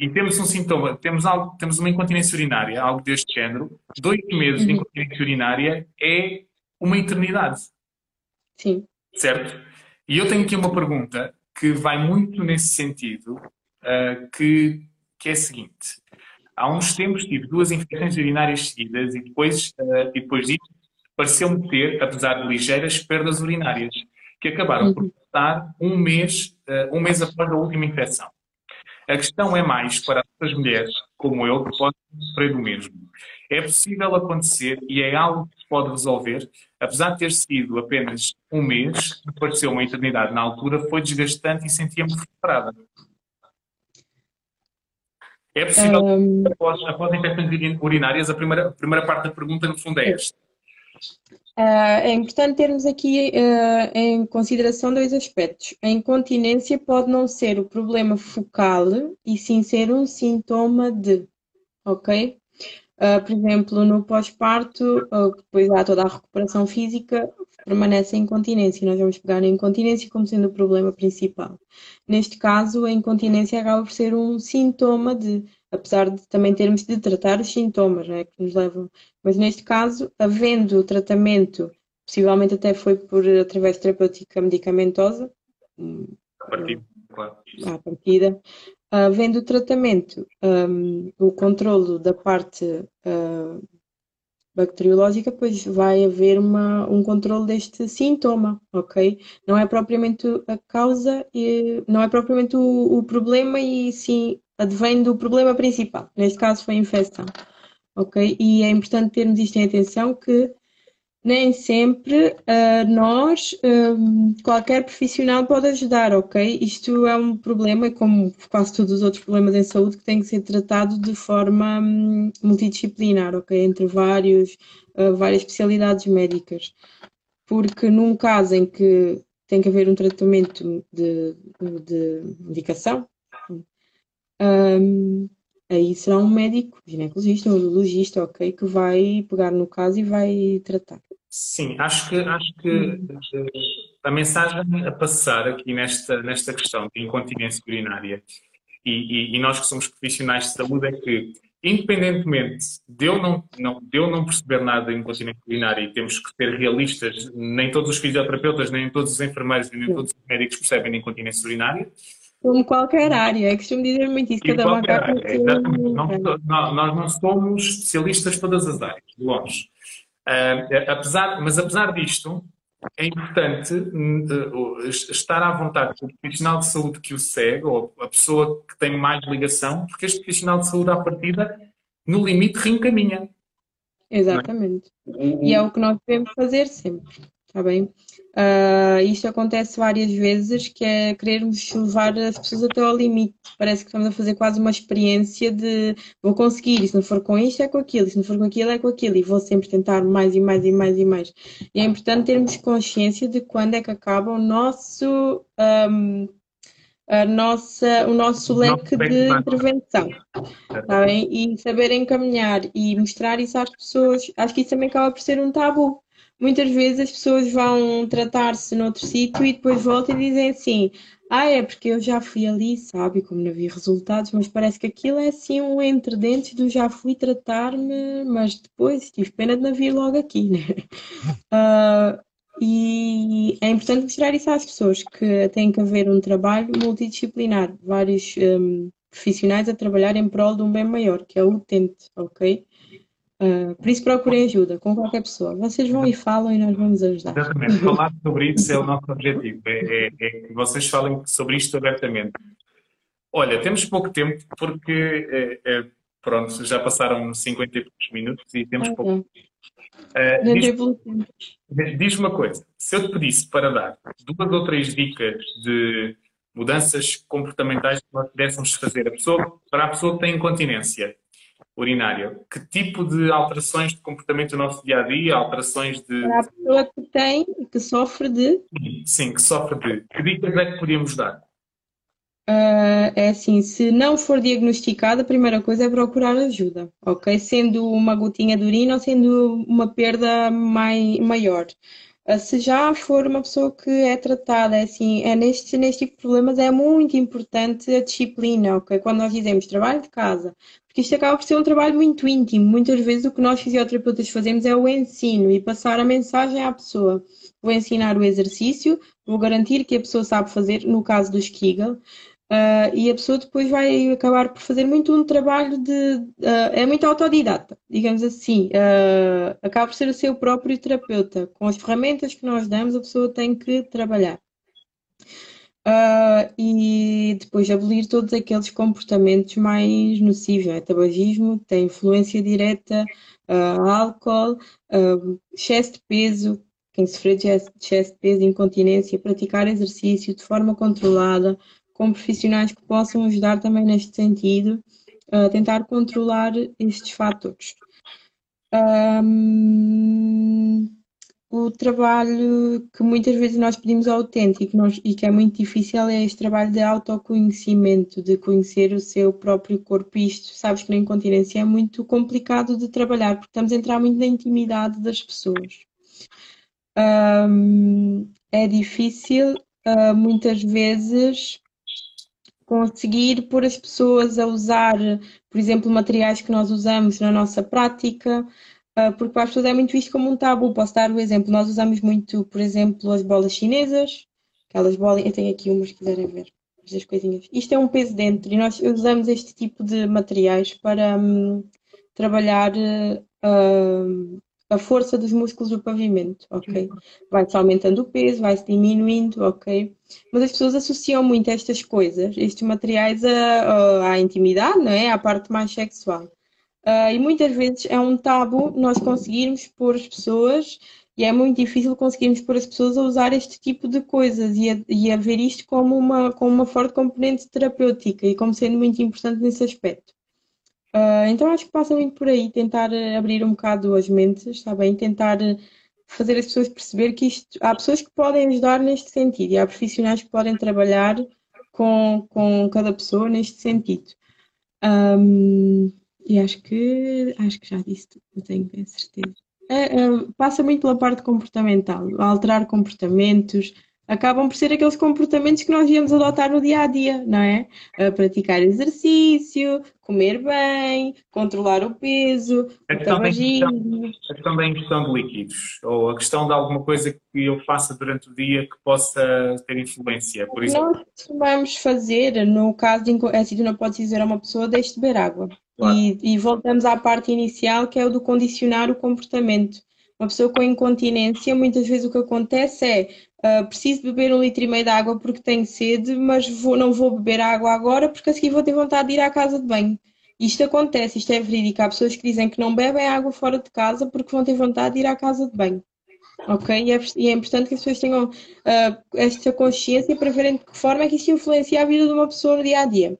e temos um sintoma, temos, algo, temos uma incontinência urinária, algo deste género, dois meses de uhum. incontinência urinária é uma eternidade. Sim. Certo? E eu tenho aqui uma pergunta que vai muito nesse sentido, uh, que, que é a seguinte. Há uns tempos tive duas infecções urinárias seguidas e depois, uh, e depois disso pareceu-me ter, apesar de ligeiras, perdas urinárias, que acabaram uhum. por passar um mês, uh, um mês após a última infecção. A questão é mais para as mulheres, como eu, que podem sofrer do mesmo. É possível acontecer e é algo que pode resolver, apesar de ter sido apenas um mês, que pareceu uma eternidade na altura, foi desgastante e sentia-me frustrada. É possível, um... após, após infecções urinárias, a primeira, a primeira parte da pergunta, no fundo, é esta. Uh, é importante termos aqui uh, em consideração dois aspectos. A incontinência pode não ser o problema focal e sim ser um sintoma de, ok? Uh, por exemplo, no pós-parto, depois há toda a recuperação física, permanece a incontinência. Nós vamos pegar a incontinência como sendo o problema principal. Neste caso, a incontinência acaba por ser um sintoma de, apesar de também termos de tratar os sintomas né, que nos levam. Mas neste caso, havendo tratamento, possivelmente até foi por através de terapêutica medicamentosa, a partida, claro. À partida, havendo tratamento, um, o controlo da parte uh, bacteriológica, pois vai haver uma, um controle deste sintoma, ok? Não é propriamente a causa, e, não é propriamente o, o problema, e sim advém do problema principal. Neste caso foi a infecção, ok? E é importante termos isto em atenção que nem sempre uh, nós, um, qualquer profissional pode ajudar, ok? Isto é um problema, como quase todos os outros problemas em saúde, que tem que ser tratado de forma um, multidisciplinar, ok? Entre vários, uh, várias especialidades médicas. Porque num caso em que tem que haver um tratamento de, de medicação, um, aí será um médico, ginecologista, um urologista, ok, que vai pegar no caso e vai tratar. Sim, acho que, acho que hum. a mensagem a passar aqui nesta, nesta questão de incontinência urinária e, e, e, nós que somos profissionais de saúde é que, independentemente de eu não, não, de eu não perceber nada de incontinência urinária e temos que ser realistas, nem todos os fisioterapeutas, nem todos os enfermeiros, nem todos os médicos percebem de incontinência urinária, como qualquer área, é costumo dizer muito isso, cada macaco tem... Nós não somos especialistas todas as áreas, longe. Uh, apesar, mas apesar disto, é importante uh, estar à vontade com o profissional de saúde que o segue, ou a pessoa que tem mais ligação, porque este profissional de saúde, à partida, no limite, reencaminha. Exatamente. É? E é o que nós devemos fazer sempre. Está bem? Uh, isto acontece várias vezes, que é querermos levar as pessoas até ao limite. Parece que estamos a fazer quase uma experiência de vou conseguir, se não for com isto é com aquilo, se não for com aquilo é com aquilo, e vou sempre tentar mais e mais e mais e mais. E é importante termos consciência de quando é que acaba o nosso, um, a nossa, o nosso leque de intervenção. Tá bem? E saber encaminhar e mostrar isso às pessoas, acho que isso também acaba por ser um tabu muitas vezes as pessoas vão tratar-se noutro sítio e depois voltam e dizem assim: Ah, é porque eu já fui ali, sabe, como não vi resultados, mas parece que aquilo é assim um entre dentes do já fui tratar-me, mas depois tive pena de não vir logo aqui, né? Uh, e é importante mostrar isso às pessoas que tem que haver um trabalho multidisciplinar, vários um, profissionais a trabalhar em prol de um bem maior, que é o utente, ok? Uh, por isso procurem ajuda com qualquer pessoa. Vocês vão e falam e nós vamos ajudar. Exatamente, falar sobre isso é o nosso objetivo, é, é, é que vocês falem sobre isto abertamente. Olha, temos pouco tempo porque, é, é, pronto, já passaram 50 e poucos minutos e temos ah, pouco tempo. Uh, diz, me uma coisa, se eu te pedisse para dar duas ou três dicas de mudanças comportamentais que nós pudéssemos fazer a pessoa, para a pessoa que tem incontinência, urinária. Que tipo de alterações de comportamento do nosso dia a dia, alterações de. Para a pessoa que tem e que sofre de. Sim, que sofre de. Que dicas é que podíamos dar? Uh, é assim, se não for diagnosticada, a primeira coisa é procurar ajuda, ok? Sendo uma gotinha de urina ou sendo uma perda mai, maior. Uh, se já for uma pessoa que é tratada, assim, é neste, neste tipo de problemas é muito importante a disciplina, ok? Quando nós dizemos trabalho de casa, porque isto acaba por ser um trabalho muito íntimo. Muitas vezes o que nós fisioterapeutas fazemos é o ensino e passar a mensagem à pessoa. Vou ensinar o exercício, vou garantir que a pessoa sabe fazer, no caso do Kegel, uh, e a pessoa depois vai acabar por fazer muito um trabalho de. Uh, é muito autodidata, digamos assim. Uh, acaba por ser o seu próprio terapeuta. Com as ferramentas que nós damos, a pessoa tem que trabalhar. E depois abolir todos aqueles comportamentos mais nocivos. É? Tabagismo tem influência direta, álcool, excesso de peso, quem sofrer de excesso de peso, incontinência, praticar exercício de forma controlada, com profissionais que possam ajudar também neste sentido, a tentar controlar estes fatores. Um, o trabalho que muitas vezes nós pedimos autêntico nós, e que é muito difícil é este trabalho de autoconhecimento, de conhecer o seu próprio corpo. E isto, sabes que na incontinência é muito complicado de trabalhar, porque estamos a entrar muito na intimidade das pessoas. Um, é difícil, uh, muitas vezes, conseguir pôr as pessoas a usar, por exemplo, materiais que nós usamos na nossa prática, ah, porque para as pessoas é muito visto como um tabu. Posso dar o um exemplo, nós usamos muito, por exemplo, as bolas chinesas, aquelas bolas, eu tenho aqui umas se quiserem ver, estas coisinhas. Isto é um peso dentro e nós usamos este tipo de materiais para um, trabalhar uh, a força dos músculos do pavimento, ok? Vai-se aumentando o peso, vai-se diminuindo, ok? Mas as pessoas associam muito estas coisas, estes materiais, à, à intimidade, não é? À parte mais sexual. Uh, e muitas vezes é um tabu nós conseguirmos pôr as pessoas, e é muito difícil conseguirmos pôr as pessoas a usar este tipo de coisas e a, e a ver isto como uma, como uma forte componente terapêutica e como sendo muito importante nesse aspecto. Uh, então acho que passa muito por aí, tentar eh, abrir um bocado as mentes, está bem? Tentar eh, fazer as pessoas perceber que isto, há pessoas que podem ajudar neste sentido e há profissionais que podem trabalhar com, com cada pessoa neste sentido. Um, e acho que acho que já disse tudo, tenho bem certeza. É, passa muito pela parte comportamental, alterar comportamentos, acabam por ser aqueles comportamentos que nós íamos adotar no dia a dia, não é? praticar exercício, comer bem, controlar o peso, a o tabagismo. A questão da ingestão de líquidos, ou a questão de alguma coisa que eu faça durante o dia que possa ter influência, por exemplo. Nós costumamos fazer, no caso de é assim, tu não podes dizer a uma pessoa deixe de beber água. Claro. E, e voltamos à parte inicial, que é o do condicionar o comportamento. Uma pessoa com incontinência, muitas vezes o que acontece é uh, preciso beber um litro e meio de água porque tenho sede, mas vou, não vou beber água agora porque a seguir vou ter vontade de ir à casa de banho. Isto acontece, isto é verídico. Há pessoas que dizem que não bebem água fora de casa porque vão ter vontade de ir à casa de banho. Ok? E é, e é importante que as pessoas tenham uh, esta consciência para verem de que forma é que isto influencia a vida de uma pessoa no dia a dia.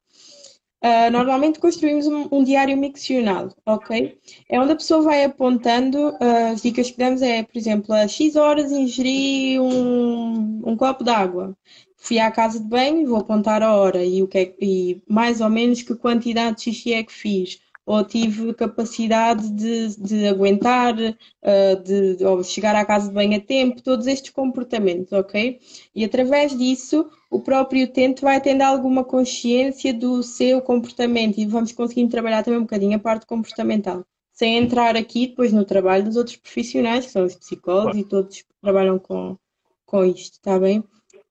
Uh, normalmente construímos um, um, diário miccionado, ok? É onde a pessoa vai apontando, uh, as dicas que damos é, por exemplo, a X horas ingeri um, um copo de água. Fui à casa de banho, vou apontar a hora e, o que é, e mais ou menos que quantidade de xixi é que fiz ou tive capacidade de, de aguentar, uh, de, chegar à casa de banho a tempo, todos estes comportamentos, ok? E através disso, o próprio utente vai tendo alguma consciência do seu comportamento e vamos conseguir trabalhar também um bocadinho a parte comportamental. Sem entrar aqui depois no trabalho dos outros profissionais, que são os psicólogos e todos que trabalham com, com isto, está bem?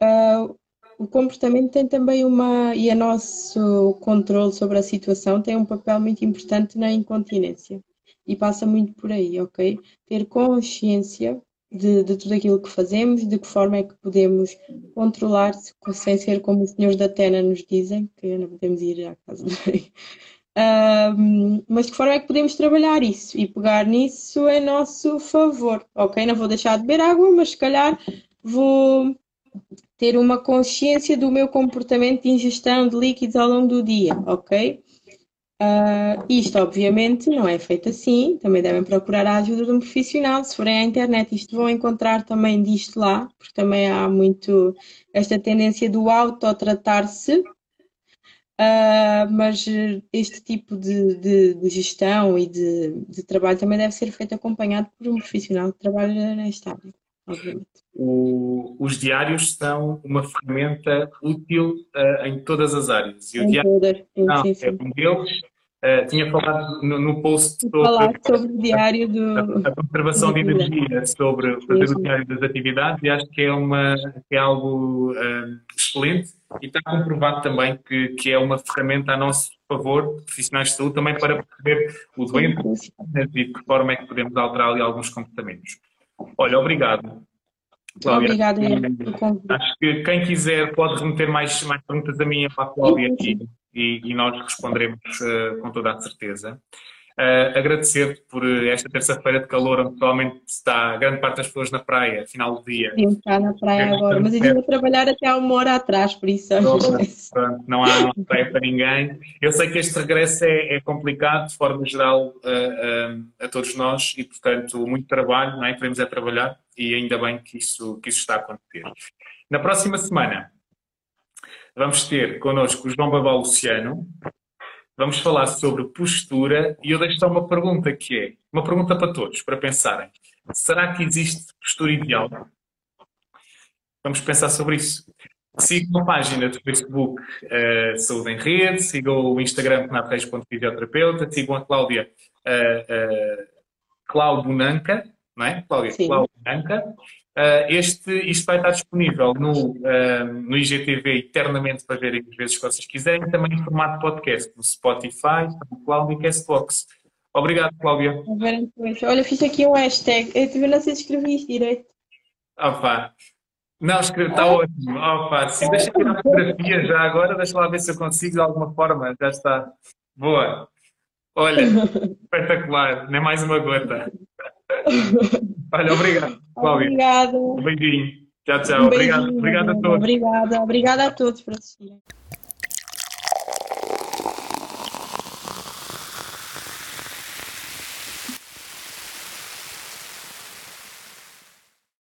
Uh, o comportamento tem também uma, e o nosso controle sobre a situação tem um papel muito importante na incontinência. E passa muito por aí, ok? Ter consciência de, de tudo aquilo que fazemos, de que forma é que podemos controlar, sem ser como os senhores da Tena nos dizem, que não podemos ir à casa de banho. Um, mas de que forma é que podemos trabalhar isso e pegar nisso em nosso favor, ok? Não vou deixar de beber água, mas se calhar vou ter uma consciência do meu comportamento de ingestão de líquidos ao longo do dia, ok? Uh, isto, obviamente, não é feito assim, também devem procurar a ajuda de um profissional. Se forem à internet, isto vão encontrar também disto lá, porque também há muito esta tendência do autotratar-se, uh, mas este tipo de, de, de gestão e de, de, trabalho também deve ser feito acompanhado por um profissional que trabalha nesta área, obviamente o, os diários são uma ferramenta útil uh, em todas as áreas. E o diário todas, não, sim, sim. é um deles. Uh, tinha falado no, no post sobre, sobre, o diário do... a, a conservação de energia, sobre fazer o diário das atividades, e acho que é, uma, que é algo uh, excelente e está comprovado também que, que é uma ferramenta a nosso favor, profissionais de saúde, também para perceber o doente e de que forma é que podemos alterar ali alguns comportamentos. Olha, obrigado. Cláudia, Obrigada, Acho que quem quiser pode remeter mais, mais perguntas a mim e a Cláudia aqui e, e, nós responderemos uh, com toda a certeza. Uh, Agradecer-te por esta terça-feira de calor, onde provavelmente está grande parte das pessoas na praia, final do dia. Sim, está na praia é agora, mas eu estive a trabalhar até há uma hora atrás, por isso. Pronto, não, há, não há praia para ninguém. Eu sei que este regresso é, é complicado, de forma geral, uh, a todos nós, e portanto, muito trabalho, não é? Queremos é trabalhar, e ainda bem que isso, que isso está a acontecer. Na próxima semana, vamos ter connosco o João Babal Luciano, vamos falar sobre postura e eu deixo só uma pergunta que é, uma pergunta para todos, para pensarem. Será que existe postura ideal? Vamos pensar sobre isso. Sigam a página do Facebook uh, Saúde em Rede, sigam o Instagram renatereis.fisioterapeuta, sigam a Cláudia uh, uh, Cláudio Nanca, não é? Cláudia Sim. Cláudia Nanca. Uh, este, isto vai estar disponível no, uh, no IGTV eternamente para verem as vezes que vocês quiserem, também em formato podcast, no Spotify, no Cloud e Castbox. Obrigado, Cláudia. Olha, fiz aqui um hashtag. Eu também não sei se escrevi isto direito. Opa. Não, escreve, está ótimo. Opa, sim, deixa tirar a fotografia já agora, deixa lá ver se eu consigo de alguma forma. Já está. Boa. Olha, espetacular. Nem mais uma gota. Olha, obrigado, Cláudia. Obrigada. Um beijinho. Tchau, tchau. Um obrigado, obrigado a todos. Obrigada, obrigada a todos por assistirem.